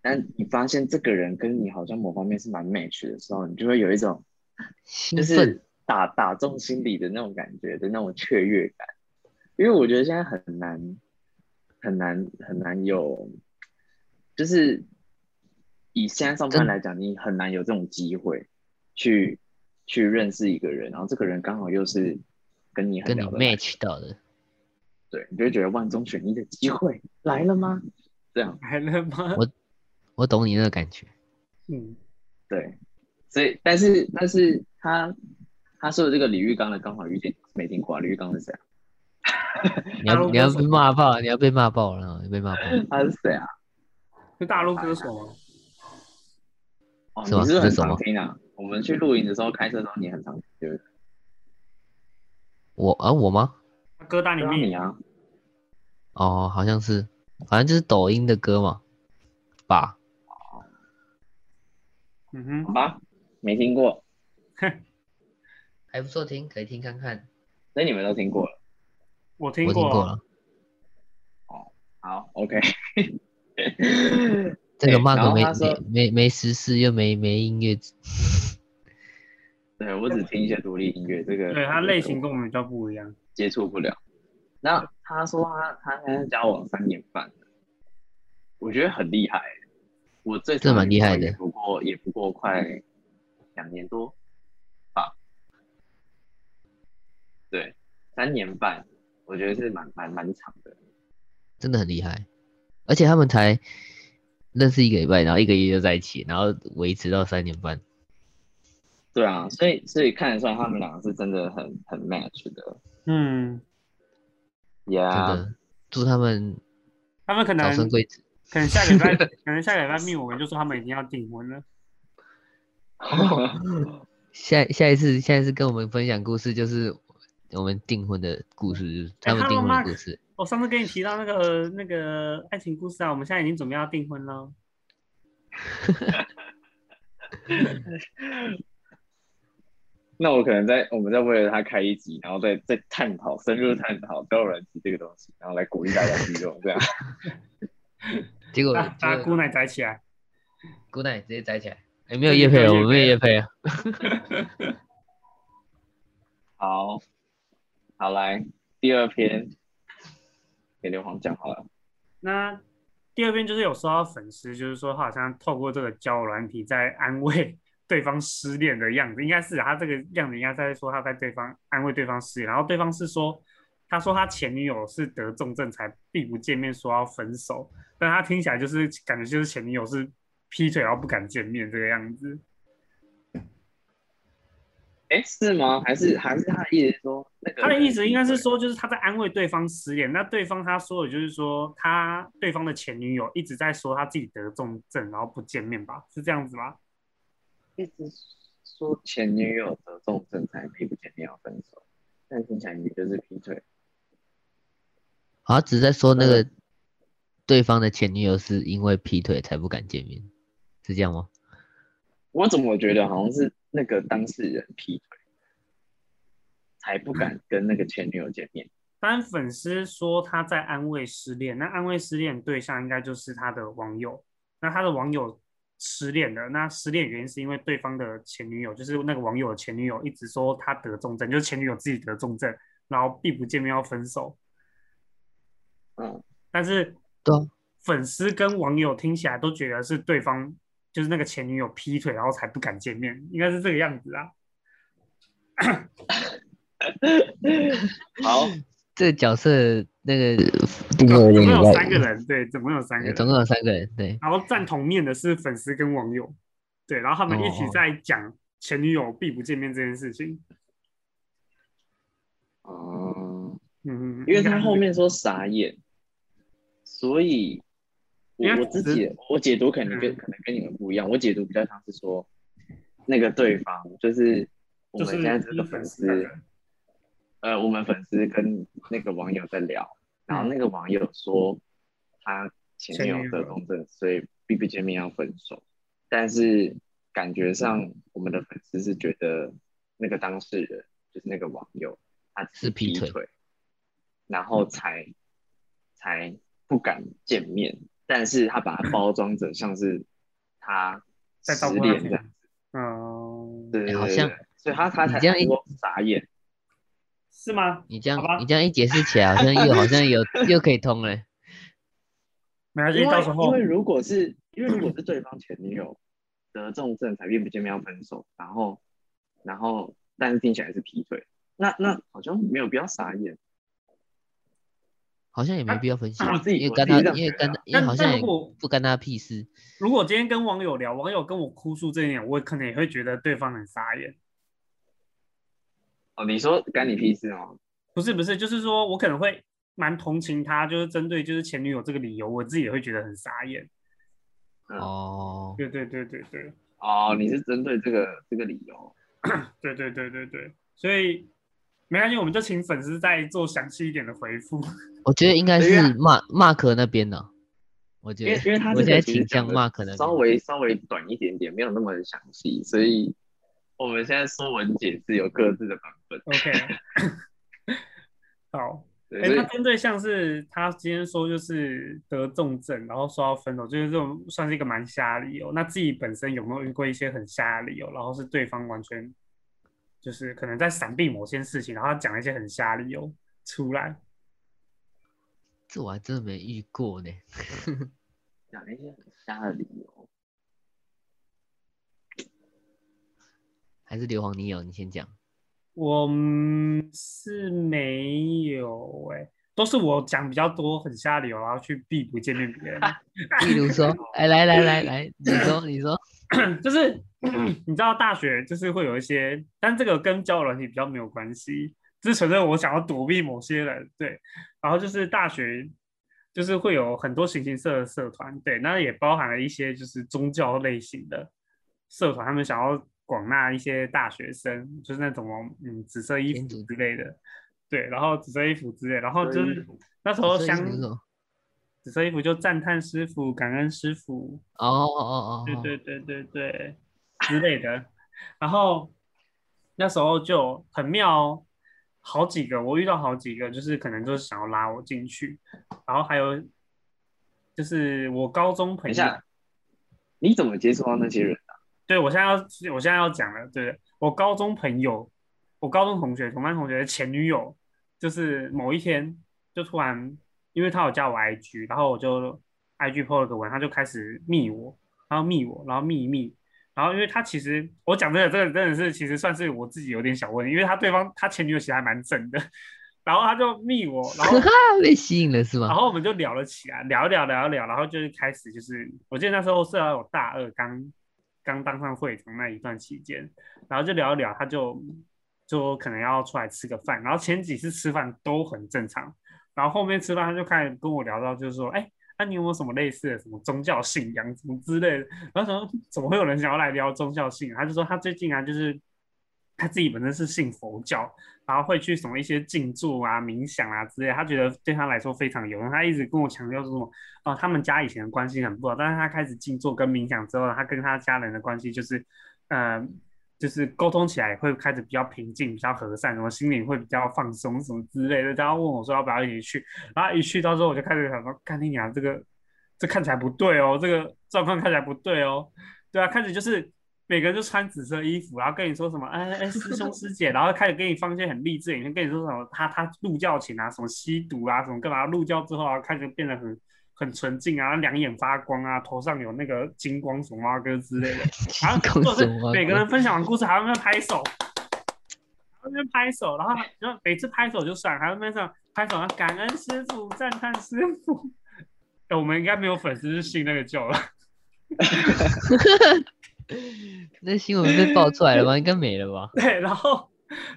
Speaker 3: 但你发现这个人跟你好像某方面是蛮 match 的时候，你就会有一种就是打打中心里的那种感觉的那种雀跃感，因为我觉得现在很难很难很难有，就是以现在上班来讲，你很难有这种机会去去认识一个人，然后这个人刚好又是跟你很
Speaker 2: 跟你
Speaker 3: 聊得
Speaker 2: match 到的，
Speaker 3: 对，你就会觉得万中选一的机会来了吗？这样
Speaker 1: 来了吗？
Speaker 2: 我我懂你那个感觉。
Speaker 1: 嗯，
Speaker 3: 对，所以但是但是他他说的这个李玉刚的刚好遇见没听过啊，李玉刚是谁啊？<laughs>
Speaker 2: 你要你要被骂爆，你要被骂爆了，你被骂爆。
Speaker 3: 他是谁啊？
Speaker 1: 是大陆歌手吗？
Speaker 3: 哦，你是很
Speaker 2: 是什么
Speaker 3: 常听啊？我们去露营的时候，开车的时候你很常听，对不对？
Speaker 2: 我啊我吗？
Speaker 1: 歌单里
Speaker 3: 对啊，你啊，
Speaker 2: 哦，好像是，反正就是抖音的歌嘛，吧？
Speaker 1: 嗯哼，
Speaker 3: 好吧，没听过，<laughs>
Speaker 2: 还不错听，可以听看看。
Speaker 3: 所以你们都听过了。
Speaker 1: 我听
Speaker 2: 我听过了。
Speaker 3: 哦，好，OK。<laughs>
Speaker 2: 这个 <laughs>
Speaker 3: 对
Speaker 2: Mark 没没没没时事又没没音乐，
Speaker 3: 对我只听一些独立音乐，这个
Speaker 1: 对他类型跟我们比较不一样。
Speaker 3: 接触不了。那他说他他现在交往三年半了，我觉得很厉害。我这
Speaker 2: 这蛮厉害的
Speaker 3: 不过也不过快两年多吧。对，三年半，我觉得是蛮蛮蛮长的。
Speaker 2: 真的很厉害。而且他们才认识一个礼拜，然后一个月就在一起，然后维持到三年半。
Speaker 3: 对啊，所以所以看得出来他们两个是真的很很 match 的。
Speaker 1: 嗯，
Speaker 2: 真
Speaker 3: 呀、
Speaker 2: 的，祝他们
Speaker 1: 他们可能
Speaker 2: 早生贵子。<laughs>
Speaker 1: 可能下个礼拜，可能下个礼拜密我们就说他们已经要订婚了。<laughs> <laughs>
Speaker 2: 下下一次，下一次跟我们分享故事，就是我们订婚的故事，就是他们订婚的故事。
Speaker 1: 我上次跟你提到那个那个爱情故事啊，我们现在已经准备要订婚了。<laughs>
Speaker 3: 那我可能在我们在为了他开一集，然后再再探讨深入探讨交友软体这个东西，然后来鼓励大家去用，这样。<laughs>
Speaker 2: 结果
Speaker 1: 大大家姑奶摘起来。
Speaker 2: good night 直接摘起来。哎，没有叶配哦，我们没有叶配啊。<laughs>
Speaker 3: 好，好来第二篇，给刘皇讲好了。
Speaker 1: 那第二篇就是有收到粉丝，就是说他好像透过这个交友软体在安慰对方失恋的样子，应该是他这个样子应该在说他在对方安慰对方失恋，然后对方是说，他说他前女友是得重症才避不见面，说要分手，但他听起来就是感觉就是前女友是劈腿，然后不敢见面这个样子。
Speaker 3: 哎，是吗？还是还是他的意思说，那个
Speaker 1: 他的意思应该是说，就是他在安慰对方失恋。那对方他说的就是说，他对方的前女友一直在说他自己得重症，然后不见面吧？是这样子吗？
Speaker 3: 一直说前女友得重症才避不见面要分手，但听起来你就是劈腿。
Speaker 2: 好像只是在说那个对方的前女友是因为劈腿才不敢见面，是这样吗？
Speaker 3: 我怎么觉得好像是那个当事人劈腿，才不敢跟那个前女友见面。
Speaker 1: 当然，粉丝说他在安慰失恋，那安慰失恋对象应该就是他的网友。那他的网友失恋了，那失恋原因是因为对方的前女友，就是那个网友的前女友一直说他得重症，就是前女友自己得重症，然后避不见面要分手。
Speaker 3: 嗯，
Speaker 1: 但是粉丝跟网友听起来都觉得是对方就是那个前女友劈腿，然后才不敢见面，应该是这个样子啊。<laughs>
Speaker 3: 好，
Speaker 2: 这个角色那个
Speaker 1: 总共有三个人，对，总共有三个人，
Speaker 2: 呃总共有三个人，对，
Speaker 1: 然后站同面的是粉丝跟网友，对，然后他们一起
Speaker 2: 哦
Speaker 1: 在讲前女友避不见面这件事情。
Speaker 3: 嗯，
Speaker 1: 嗯，
Speaker 3: 因为他后面说傻眼，所以我我自己我解读可能跟
Speaker 1: 嗯。
Speaker 3: 可能跟你们不一样，我解读比较像是说，那个对方就是我们现在这个
Speaker 1: 粉
Speaker 3: 粉丝，呃，我们粉丝跟那个网友在聊，然后那个网友说他前女友得重症，所以避不见面要分手，但是感觉上我们的粉丝是觉得那个当事人就是那个网友他只
Speaker 2: 是劈腿。
Speaker 3: 腿，然后才才不敢见面，但是他把它包装着像是他失
Speaker 1: 在
Speaker 3: 恋这样，
Speaker 1: 嗯，
Speaker 3: 对
Speaker 2: 好像
Speaker 3: 所以他他才
Speaker 2: 这样一
Speaker 3: 说傻眼。
Speaker 1: 是吗？
Speaker 2: 你这样你这样一解释起来，好像又好像有 <laughs> 又可以通了。
Speaker 1: 没关系，
Speaker 3: 因为
Speaker 1: 到时候
Speaker 3: 因为如果是因为如果是对方前女友得重症才避不见面要分手，然后然后但是听起来是劈腿，那那好像没有必要傻眼。
Speaker 2: 好像也没必要分析
Speaker 3: 我，自己
Speaker 2: 因为跟他
Speaker 3: 我自己这，样
Speaker 2: 因为
Speaker 3: 觉得啊
Speaker 2: 干他，因为
Speaker 1: 但
Speaker 2: 好像也
Speaker 1: 但如果
Speaker 2: 不干他屁事。
Speaker 1: 如果今天跟网友聊，网友跟我哭诉这一点，我可能也会觉得对方很傻眼。
Speaker 3: 哦，你说干你屁事哦？
Speaker 1: 不是不是，就是说我可能会蛮同情他，就是针对就是前女友这个理由，我自己也会觉得很傻眼。
Speaker 3: 嗯
Speaker 2: 哦，
Speaker 1: 对对对对对
Speaker 3: 哦，你是针对这个这个理由？<clears throat>
Speaker 1: 对对对对对，所以没关系，我们就请粉丝再做详细一点的回复。<laughs>
Speaker 2: 我觉得应该是 Mark Mark 那边的。我觉得，
Speaker 3: 因为因为他
Speaker 2: 我现在
Speaker 3: 这个其实
Speaker 2: 倾向
Speaker 3: 讲的
Speaker 2: Mark 那边。
Speaker 3: 稍微稍微短一点点，没有那么详细，所以我们现在说文解字有各自的版本。
Speaker 1: OK，<laughs> 好。
Speaker 3: 对，
Speaker 1: 哎、那针对像是他今天说就是得重症，然后说要分手，就是这种算是一个蛮瞎的理由。那自己本身有没有遇过一些很瞎的理由，然后是对方完全就是可能在闪避某些事情，然后他讲一些很瞎的理由出来？
Speaker 2: 这我还真的没遇过呢。<laughs>
Speaker 3: 讲一些很瞎的理由。
Speaker 2: 还是硫磺你有，你先讲。
Speaker 1: 我嗯是没有哎、都是我讲比较多很瞎的理由，然后去避不见面别人。<laughs>
Speaker 2: 例如说，哎，来来来来，你说你说，<coughs>
Speaker 1: 就是你知道大学就是会有一些，但这个跟交友软体比较没有关系，只是纯粹我想要躲避某些人，对。然后就是大学就是会有很多形形色色的社团，对，那也包含了一些就是宗教类型的社团，他们想要广纳一些大学生，就是那种嗯紫色衣服之类的，对，然后紫色衣服之类，然后就是那时候
Speaker 2: 这意
Speaker 1: 相
Speaker 2: 思是什么
Speaker 1: 紫色衣服就赞叹师傅、感恩师傅，
Speaker 2: 哦哦哦哦，
Speaker 1: 对对对对对之类的。然后那时候就很妙哦，好几个我遇到好几个，就是可能就是想要拉我进去，然后还有就是我高中朋友，
Speaker 3: 你怎么接触到那些人啊？
Speaker 1: 对我现在要我现在要讲了，对我高中朋友，我高中同学同班同学的前女友，就是某一天就突然，因为他有加我 IG，然后我就 IG po 了个文，他就开始密我，然后密我，然后密一密，然后因为他其实我讲真的，这个真的是其实算是我自己有点小问题，因为他对方他前女友其实还蛮正的，然后他就密我，然后
Speaker 2: 哈，<laughs> 被吸引了是
Speaker 1: 然？后我们就聊了起来，聊一聊，聊一聊，然后就是开始就是，我记得那时候是要有大二刚刚当上会长那一段期间，然后就聊一聊，他就就可能要出来吃个饭，然后前几次吃饭都很正常，然后后面吃饭他就开始跟我聊到，就是说，哎，那、你有没有什么类似的什么宗教信仰什么之类的？然后说怎么会有人想要来聊宗教信仰？他就说他最近啊，就是他自己本身是信佛教，然后会去什么一些静坐啊、冥想啊之类，他觉得对他来说非常有用。他一直跟我强调说什么，啊、他们家以前的关系很不好，但是他开始静坐跟冥想之后，他跟他家人的关系就是，呃，就是沟通起来会开始比较平静、比较和善，什么心里会比较放松什么之类的。然后问我说要不要一起去，然后一去到时候我就开始想说，干你娘，这个这看起来不对哦，这个状况看起来不对哦。对啊，开始就是每个人就穿紫色衣服，然后跟你说什么，哎哎，师兄师姐，然后开始跟你放一些很励志的影片，跟你说什么他他入教前啊，什么吸毒啊，什么干嘛，入教之后啊，开始变得很很纯净啊，两眼发光啊，头上有那个金光什么啊哥之类的，然后就是每个人分享完故事还要在那边拍手。还在那边拍手，然后然后每次拍手就算，还在那边上拍手，然后感恩师傅，赞叹师傅。哎我们应该没有粉丝是信那个教了。<laughs>
Speaker 2: 那新闻被爆出来了吗？应该没了吧？
Speaker 1: 对，然后，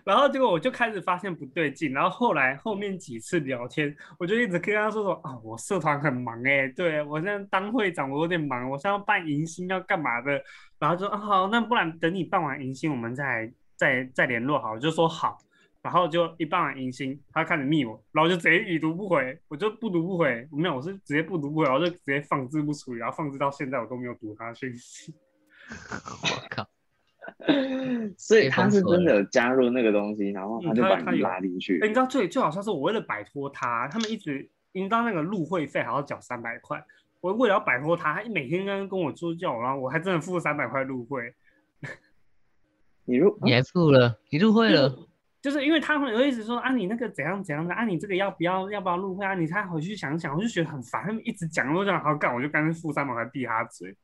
Speaker 1: 然后结果我就开始发现不对劲，然后后来后面几次聊天，我就一直跟他说说啊，我社团很忙哎、对我现在当会长，我有点忙，我现在要办迎新要干嘛的，然后就啊好，那不然等你办完迎新，我们再再再联络好，我就说好，然后就一办完迎新，他开始密我，然后就直接已读不回，我就不读不回，没有，我是直接不读不回，我就直接放置不处理，然后放置到现在我都没有读他的讯息。<laughs>
Speaker 2: 我靠，<laughs>
Speaker 3: 所以他是真的。有加入那个东西，然后他
Speaker 1: 嗯
Speaker 3: 就把你
Speaker 1: 他
Speaker 3: 拉进去
Speaker 1: 欸。你知道最最好笑是我为了摆脱他，他们一直，你知道那个入会费还要缴三百块，我为了要摆脱他，他每天跟跟我说教，然后我还真的付三百块入会，<laughs>
Speaker 3: 你入
Speaker 2: 你还付了，你入会了，
Speaker 1: 就是因为他们有一直说啊你那个怎样怎样的啊你这个要不要要不要入会啊，你才回去想想，我就觉得很烦，他们一直讲，我就想好干，我就干脆付三百块闭他嘴，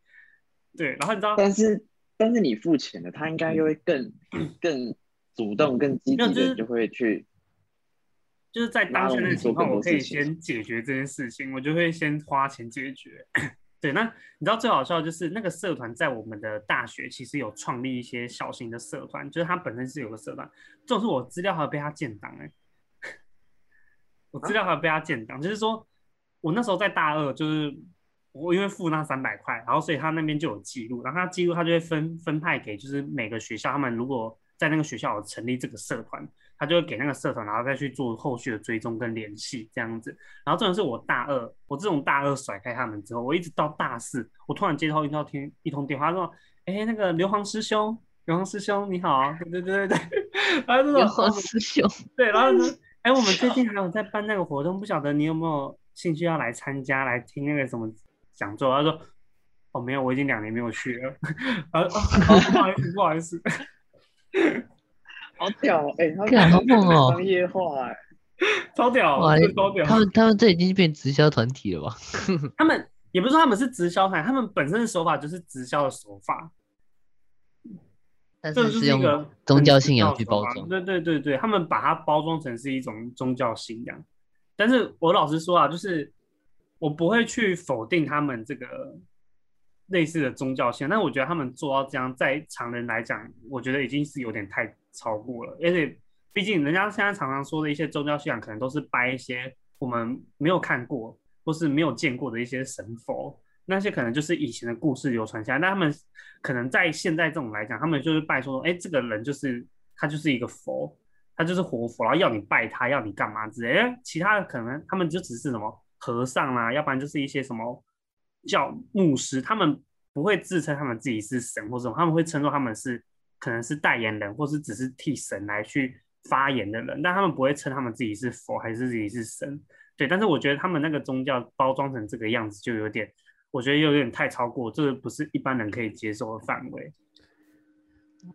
Speaker 1: 对，然后你知道，
Speaker 3: 但是但是你付钱了，他应该又会更更主动、更积极的就会去。
Speaker 1: 就是在当下
Speaker 3: 拉拢你做
Speaker 1: 的情况，我可以先解决这件事情，我就会先花钱解决。对，那你知道最好笑的就是那个社团在我们的大学其实有创立一些小型的社团，就是它本身是有个社团，这种是我资料还有被他建档哎、<laughs> 我资料还有被他建档，就是说我那时候在大二，就是我因为付那三百块，然后所以他那边就有记录，然后他记录他就会分分派给就是每个学校，他们如果在那个学校有成立这个社团，他就会给那个社团，然后再去做后续的追踪跟联系这样子。然后这种是我大二，我这种大二甩开他们之后，我一直到大四，我突然接到一通听一通电话，他说：“哎，那个刘航师兄，刘航师兄你好，对对对对对。” <laughs> 然后这种
Speaker 2: 有好师兄，
Speaker 1: 对，然后呢，<laughs> 哎，我们最近还有在办那个活动，不晓得你有没有兴趣要来参加，来听那个什么讲座？他说：“哦，没有，我已经两年没有去了。”然后哦，<laughs> 哦不好意思，不好意思。
Speaker 3: 好屌哦！哎、
Speaker 2: 好猛哦
Speaker 3: 商业化哎、
Speaker 1: 超屌，超屌！
Speaker 2: 他们他们这已经变直销团体了吧？<laughs>
Speaker 1: 他们也不是说他们是直销团，他们本身的手法就是直销的手法，
Speaker 2: 但
Speaker 1: 这就是是
Speaker 2: 用
Speaker 1: 一个
Speaker 2: 宗教信仰去包装。
Speaker 1: 对对对对，他们把它包装成是一种宗教信仰。但是我老实说啊，就是我不会去否定他们这个类似的宗教信仰，但我觉得他们做到这样，在常人来讲，我觉得已经是有点太超过了。而且，毕竟人家现在常常说的一些宗教信仰，可能都是拜一些我们没有看过或是没有见过的一些神佛，那些可能就是以前的故事流传下来。但他们可能在现在这种来讲，他们就是拜说，哎，这个人就是他就是一个佛，他就是活佛，然后要你拜他，要你干嘛之类。其他的可能他们就只是什么和尚啦、要不然就是一些什么教牧师，他们不会自称他们自己是神或什么，他们会称作他们是可能是代言人，或是只是替神来去发言的人，但他们不会称他们自己是佛还是自己是神。对，但是我觉得他们那个宗教包装成这个样子，就有点，我觉得有点太超过，这个不是一般人可以接受的范围。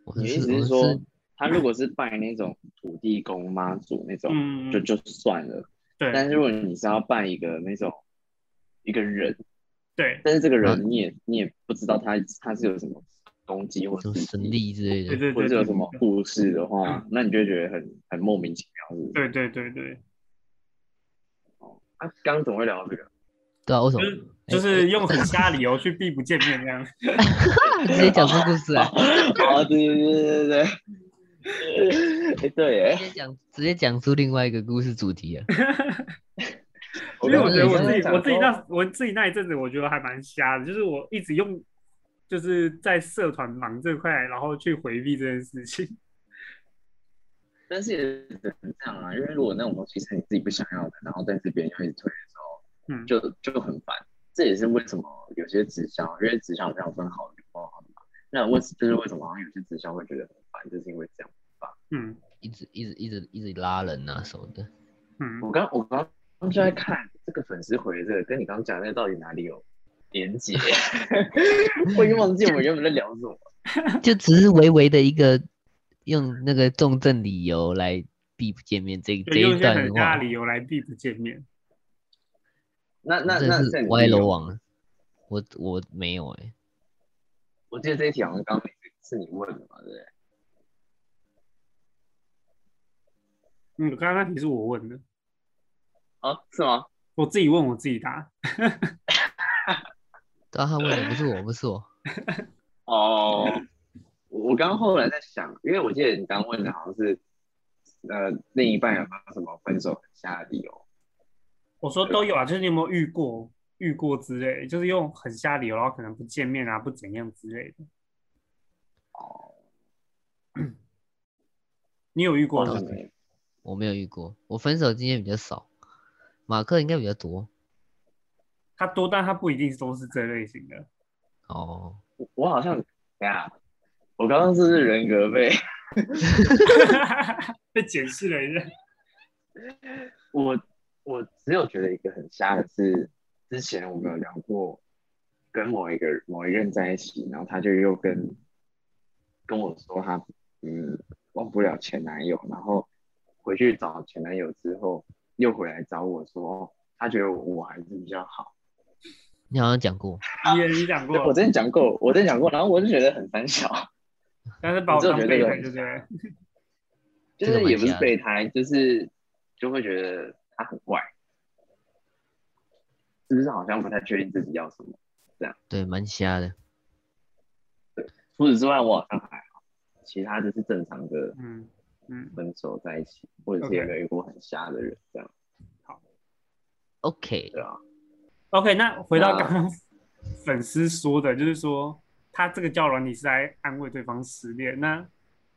Speaker 2: 我
Speaker 3: 你的意思是说，他如果是拜那种土地公妈祖那种，
Speaker 1: 嗯，
Speaker 3: 就就算了。
Speaker 1: 对
Speaker 3: 但是如果你是要扮一个那种一个人，
Speaker 1: 对
Speaker 3: 但是这个
Speaker 2: 嗯
Speaker 3: 人你也你也不知道他他是有什么攻击或者
Speaker 2: 什么神力之类的。
Speaker 1: 对对对对
Speaker 3: 或者是有什么故事的话，那你就会觉得很很莫名其妙，是？
Speaker 1: 对对对对，
Speaker 3: 啊，刚刚怎么会聊到这个？<laughs>
Speaker 2: 对啊，为什么
Speaker 1: 就是就是用很瞎的理由去避不见面这样。<laughs>
Speaker 2: 直接讲出故事来？<laughs>
Speaker 3: 哦，对对对对对，<laughs> 哎对哎
Speaker 2: 直，接讲直接讲出另外一个故事主题啊！<laughs>
Speaker 1: 因为我觉得我自己我自己那我自己那一阵子，我觉得还蛮瞎的，就是我一直用就是在社团忙这块，然后去回避这件事情。<laughs>
Speaker 3: 但是也是很这样啊，因为如果那种东西是你自己不想要的，然后但是别人又一直推的时候，
Speaker 1: 嗯，
Speaker 3: 就就很烦。这也是为什么有些直销，因为直销好像分好的不好的嘛。那为就是为什么好像有些直销会觉得很烦，就是因为这样吧。
Speaker 1: 嗯
Speaker 2: 一直一直一直一直拉人啊什么的。
Speaker 1: 嗯，
Speaker 3: 我刚我刚刚就在看这个粉丝回的这个，跟你刚刚讲那个到底哪里有连接？<laughs> 我已经忘记我们原本在聊什么。<laughs>
Speaker 2: 就只是微微的一个用那个重症理由来避不见面这这
Speaker 1: 一
Speaker 2: 段
Speaker 1: 的，理由来避不见面。
Speaker 3: 那那
Speaker 2: 真
Speaker 3: 那
Speaker 2: 是歪楼
Speaker 3: 有
Speaker 2: 王了。我我没有哎、
Speaker 3: 我记得这一题好像刚刚是你问的嘛，对不对？
Speaker 1: 嗯，刚刚那题是我问的，
Speaker 3: 啊，是吗？
Speaker 1: 我自己问我自己答。<laughs>
Speaker 2: 对啊，他问的不是我，不是我。
Speaker 3: 哦，我我刚刚后来在想，因为我记得你刚刚问的好像是，呃，另一半有没有什么分手很瞎的理由？
Speaker 1: 我说都有啊，就是你有没有遇过遇过之类，就是用很瞎理由，然后可能不见面啊，不怎样之类的。
Speaker 3: 哦，<clears throat>
Speaker 1: 你有遇过吗。
Speaker 2: 我没有遇过，我分手经验比较少，马克应该比较多。
Speaker 1: 他多，但他不一定都是这类型的。
Speaker 2: 哦，
Speaker 3: 我我好像，等一下，我刚刚是不是人格被 <laughs> <laughs>
Speaker 1: 被检视了一下。
Speaker 3: 我我只有觉得一个很瞎的是，之前我们有聊过，跟某一个某一任在一起，然后他就又跟跟我说他嗯忘不了前男友，然后回去找前男友之后，又回来找我说，哦他觉得我我还是比较好。
Speaker 2: 你好像讲过，
Speaker 1: 你你讲过，
Speaker 3: 我真的讲过，我真的讲过，然后我就觉得很胆小，<laughs>
Speaker 1: 但是把我
Speaker 3: 我就
Speaker 1: 当备胎，
Speaker 3: 觉得很
Speaker 1: 对不对？
Speaker 2: 这个蛮
Speaker 3: 就是也不是备胎，就是就会觉得他很怪，是不是好像不太确定自己要什么？
Speaker 2: 这样对，蛮瞎的。
Speaker 3: 除此之外，我好像还好，其他就是正常的
Speaker 1: 嗯嗯，
Speaker 3: 分手在一起，或者是有没有遇过很瞎的人，这样好
Speaker 2: OK，
Speaker 3: 对啊。
Speaker 1: OK，那回到刚刚粉丝说的，就是说他这个教软体是在安慰对方失恋。那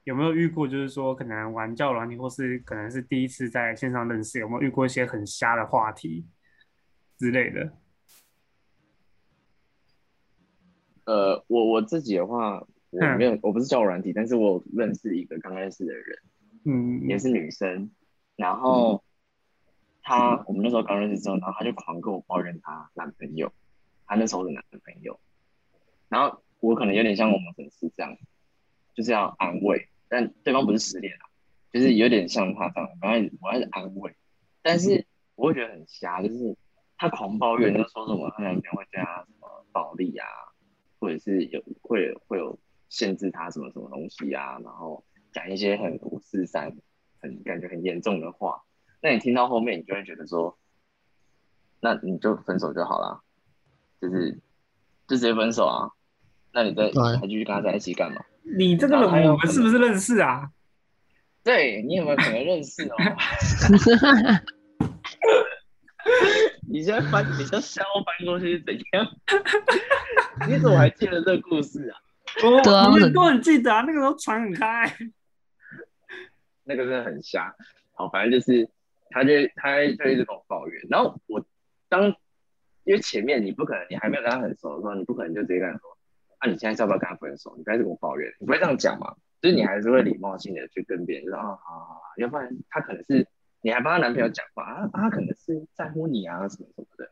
Speaker 1: 有没有遇过，就是说可能玩教软体，或是可能是第一次在线上认识，有没有遇过一些很瞎的话题之类的？
Speaker 3: 呃，我我自己的话，我
Speaker 1: 嗯
Speaker 3: 没有，我不是交友软体，但是我有认识一个刚认识的人，
Speaker 1: 嗯，
Speaker 3: 也是女生，然后她我们那时候刚认识之后，然后她就狂跟我抱怨她男朋友，她那时候的男朋友，然后我可能有点像我们粉丝这样，就是要安慰，但对方不是失恋啊，就是有点像她这样，我要我还是安慰，但是我会觉得很瞎，就是她狂抱怨，就说什么她男朋友会对她什么暴力啊，或者是有会会有限制她什么什么东西啊，然后讲一些很五四三、很感觉很严重的话，那你听到后面，你就会觉得说，那你就分手就好了，就是就直接分手啊，那你再
Speaker 2: 对啊
Speaker 3: 还继续跟他在一起干嘛？
Speaker 1: 你这个人我们是不是认识啊？
Speaker 3: 对你有没有可能认识哦？<laughs> 你现在翻，你这笑翻过去是怎样？<laughs> 你怎么还记得这个故事啊？
Speaker 1: 我我们都很记得啊，那个时候传很开。
Speaker 3: 那个真的很瞎。好，反正就是他就他就一直跟我抱怨，然后我当因为前面你不可能，你还没有跟他很熟的时候，你不可能就直接跟他说，啊，你现在要不要跟他分手？你开始跟我抱怨，你不会这样讲嘛？就是你还是会礼貌性的去跟别人说，啊，好好好，要不然他可能是你还帮她男朋友讲话啊，啊他可能是在乎你啊，什么什么的，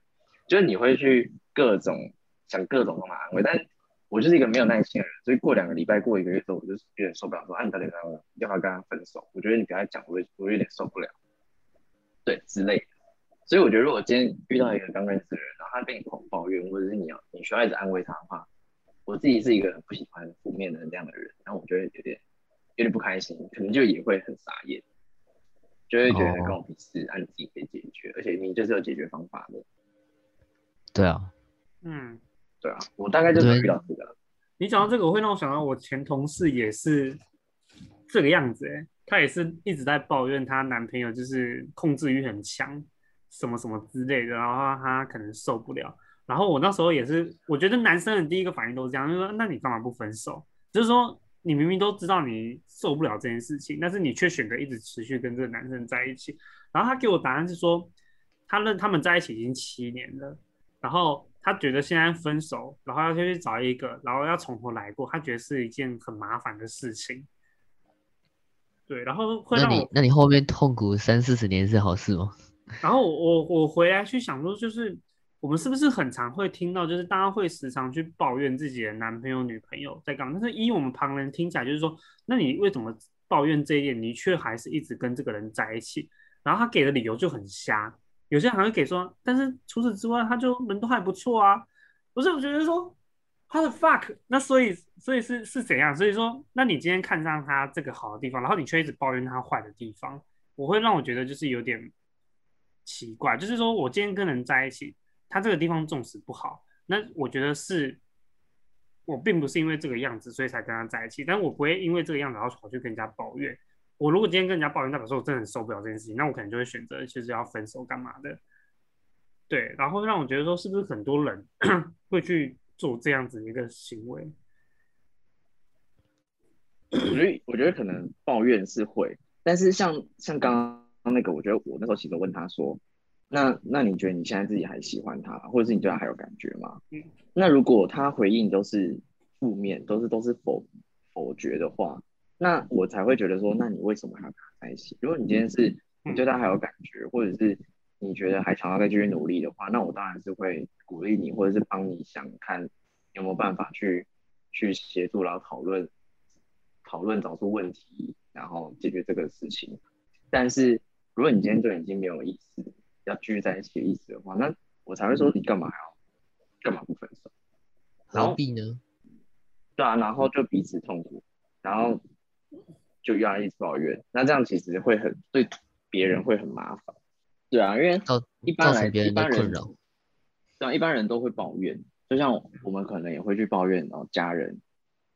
Speaker 3: 就是你会去各种想各种方法安慰，但我就是一个没有耐心的人，所以过两个礼拜、过一个月之后，我就有点受不了，说啊，你到底要不要要不要跟他分手？我觉得你不要再讲，我会我有点受不了，对之类的。所以我觉得，如果今天遇到一个刚认识的人，然后他跟你狂抱怨，或者是你要你需要一直安慰他的话，我自己是一个很不喜欢负面能量的人，然后我就会有点有点不开心，可能就也会很傻眼，就会觉得
Speaker 2: 哦。
Speaker 3: 跟我屁事，按、你自己可以解决，而且你就是有解决方法的，
Speaker 2: 对啊，
Speaker 1: 嗯，
Speaker 3: 对啊，我大概就是
Speaker 2: 对
Speaker 3: 遇到这个，
Speaker 1: 你讲到这个，我会让我想到我前同事也是这个样子、欸，她也是一直在抱怨她男朋友就是控制欲很强，什么什么之类的，然后她可能受不了。然后我那时候也是，我觉得男生的第一个反应都是这样，就是说，那你干嘛不分手？就是说，你明明都知道你受不了这件事情，但是你却选择一直持续跟这个男生在一起。然后他给我答案是说，他认他们在一起已经七年了，然后他觉得现在分手，然后要去找一个，然后要从头来过，他觉得是一件很麻烦的事情。对，然后会
Speaker 2: 那
Speaker 1: 让我，
Speaker 2: 你那你后面痛苦三四十年是好事吗？<laughs>
Speaker 1: 然后我我我回来去想说，就是我们是不是很常会听到，就是大家会时常去抱怨自己的男朋友、女朋友在干嘛？但是依我们旁人听起来，就是说，那你为什么抱怨这一点，你却还是一直跟这个人在一起？然后他给的理由就很瞎，有些人还会给说，但是除此之外，他就人都还不错啊。不是，我觉得说他的 fuck，那所以所以是是怎样？所以说，那你今天看上他这个好的地方，然后你却一直抱怨他坏的地方，我会让我觉得就是有点奇怪。就是说我今天跟人在一起，他这个地方纵使不好，那我觉得是我并不是因为这个样子所以才跟他在一起，但我不会因为这个样子然后跑去跟人家抱怨。我如果今天跟人家抱怨，代表说我真的很受不了这件事情，那我可能就会选择就是要分手干嘛的。对，然后让我觉得说，是不是很多人 <coughs> 会去做这样子的一个行为？
Speaker 3: 我觉得我觉得可能抱怨是会，但是像像刚刚那个，我觉得我那时候其实问他说，那那你觉得你现在自己还喜欢他，或者是你对他还有感觉吗？
Speaker 1: 嗯
Speaker 3: 那如果他回应都是负面，都是都是否否决的话，那我才会觉得说，那你为什么还要跟他在一起？如果你今天是你对他还有感觉，或者是你觉得还想要再继续努力的话，那我当然是会鼓励你，或者是帮你想看有没有办法去去协助，然后讨论讨论找出问题，然后解决这个事情。但是如果你今天就已经没有意思要继续在一起的意思的话，那我才会说你干嘛还要干嘛不分手？然后
Speaker 2: 何必呢？
Speaker 3: 对啊，然后就彼此痛苦，然后就又要一直抱怨，那这样其实会很对别人会很麻烦。对啊，因为一般来一般人。对啊，一般人都会抱怨，就像我们可能也会去抱怨，然后家人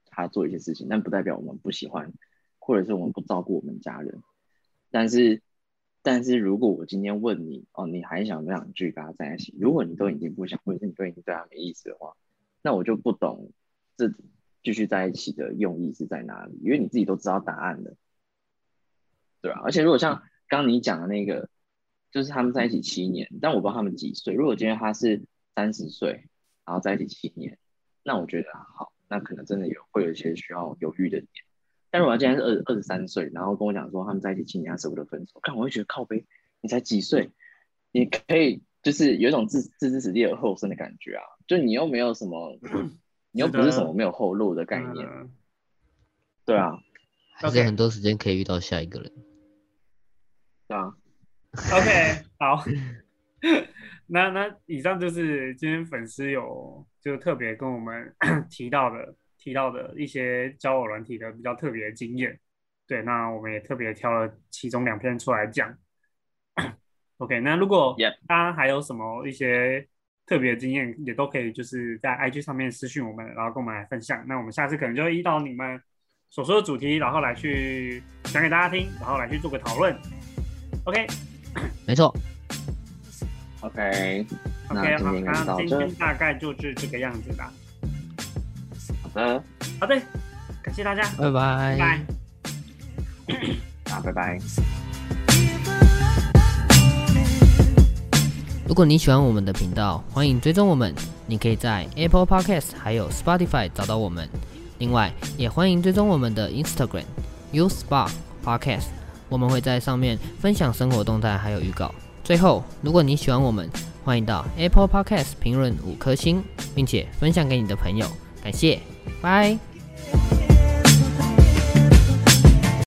Speaker 3: 他做一些事情，但不代表我们不喜欢，或者是我们不照顾我们家人。但是，但是如果我今天问你，哦，你还想不想继续跟他在一起？如果你都已经不想，或者是你都已经对他没意思的话，那我就不懂这继续在一起的用意是在哪里，因为你自己都知道答案的，对啊，而且如果像刚你讲的那个，就是他们在一起七年，但我不知道他们几岁。如果今天他是三十岁，然后在一起七年，那我觉得好，那可能真的有会有一些需要犹豫的点。但如果他今天是二二十三岁，然后跟我讲说他们在一起七年，他舍不得分手，看我会觉得靠背，你才几岁，你可以就是有一种置置之死地而后生的感觉啊，就你又没有什么，你又不是什么没有后路的概念，
Speaker 1: 嗯。
Speaker 3: 对啊，
Speaker 2: 还是很多时间可以遇到下一个人。
Speaker 3: 对啊
Speaker 1: ，OK，<laughs> 好，<laughs> 那那以上就是今天粉丝有就特别跟我们 <coughs> 提到的提到的一些交友软体的比较特别的经验。对，那我们也特别挑了其中两篇出来讲。<coughs> OK，那如果大家还有什么一些特别的经验，也都可以就是在 IG 上面私讯我们，然后跟我们来分享。那我们下次可能就会依照你们所说的主题，然后来去讲给大家听，然后来去做个讨论。OK，<coughs>
Speaker 2: 没错
Speaker 3: ，OK，那
Speaker 1: OK，好，那今天，大概就是这个样子啦。
Speaker 3: 好的，
Speaker 1: 好的，感谢大家，
Speaker 2: 拜拜。
Speaker 1: 拜拜。
Speaker 3: 啊拜拜。
Speaker 2: 如果你喜欢我们的频道，欢迎追踪我们。你可以在 Apple Podcast 还有 Spotify 找到我们。另外，也欢迎追踪我们的 Instagram U Spark Podcast，我们会在上面分享生活动态还有预告。最后，如果你喜欢我们，欢迎到 Apple Podcast 评论五颗星，并且分享给你的朋友。感谢，拜。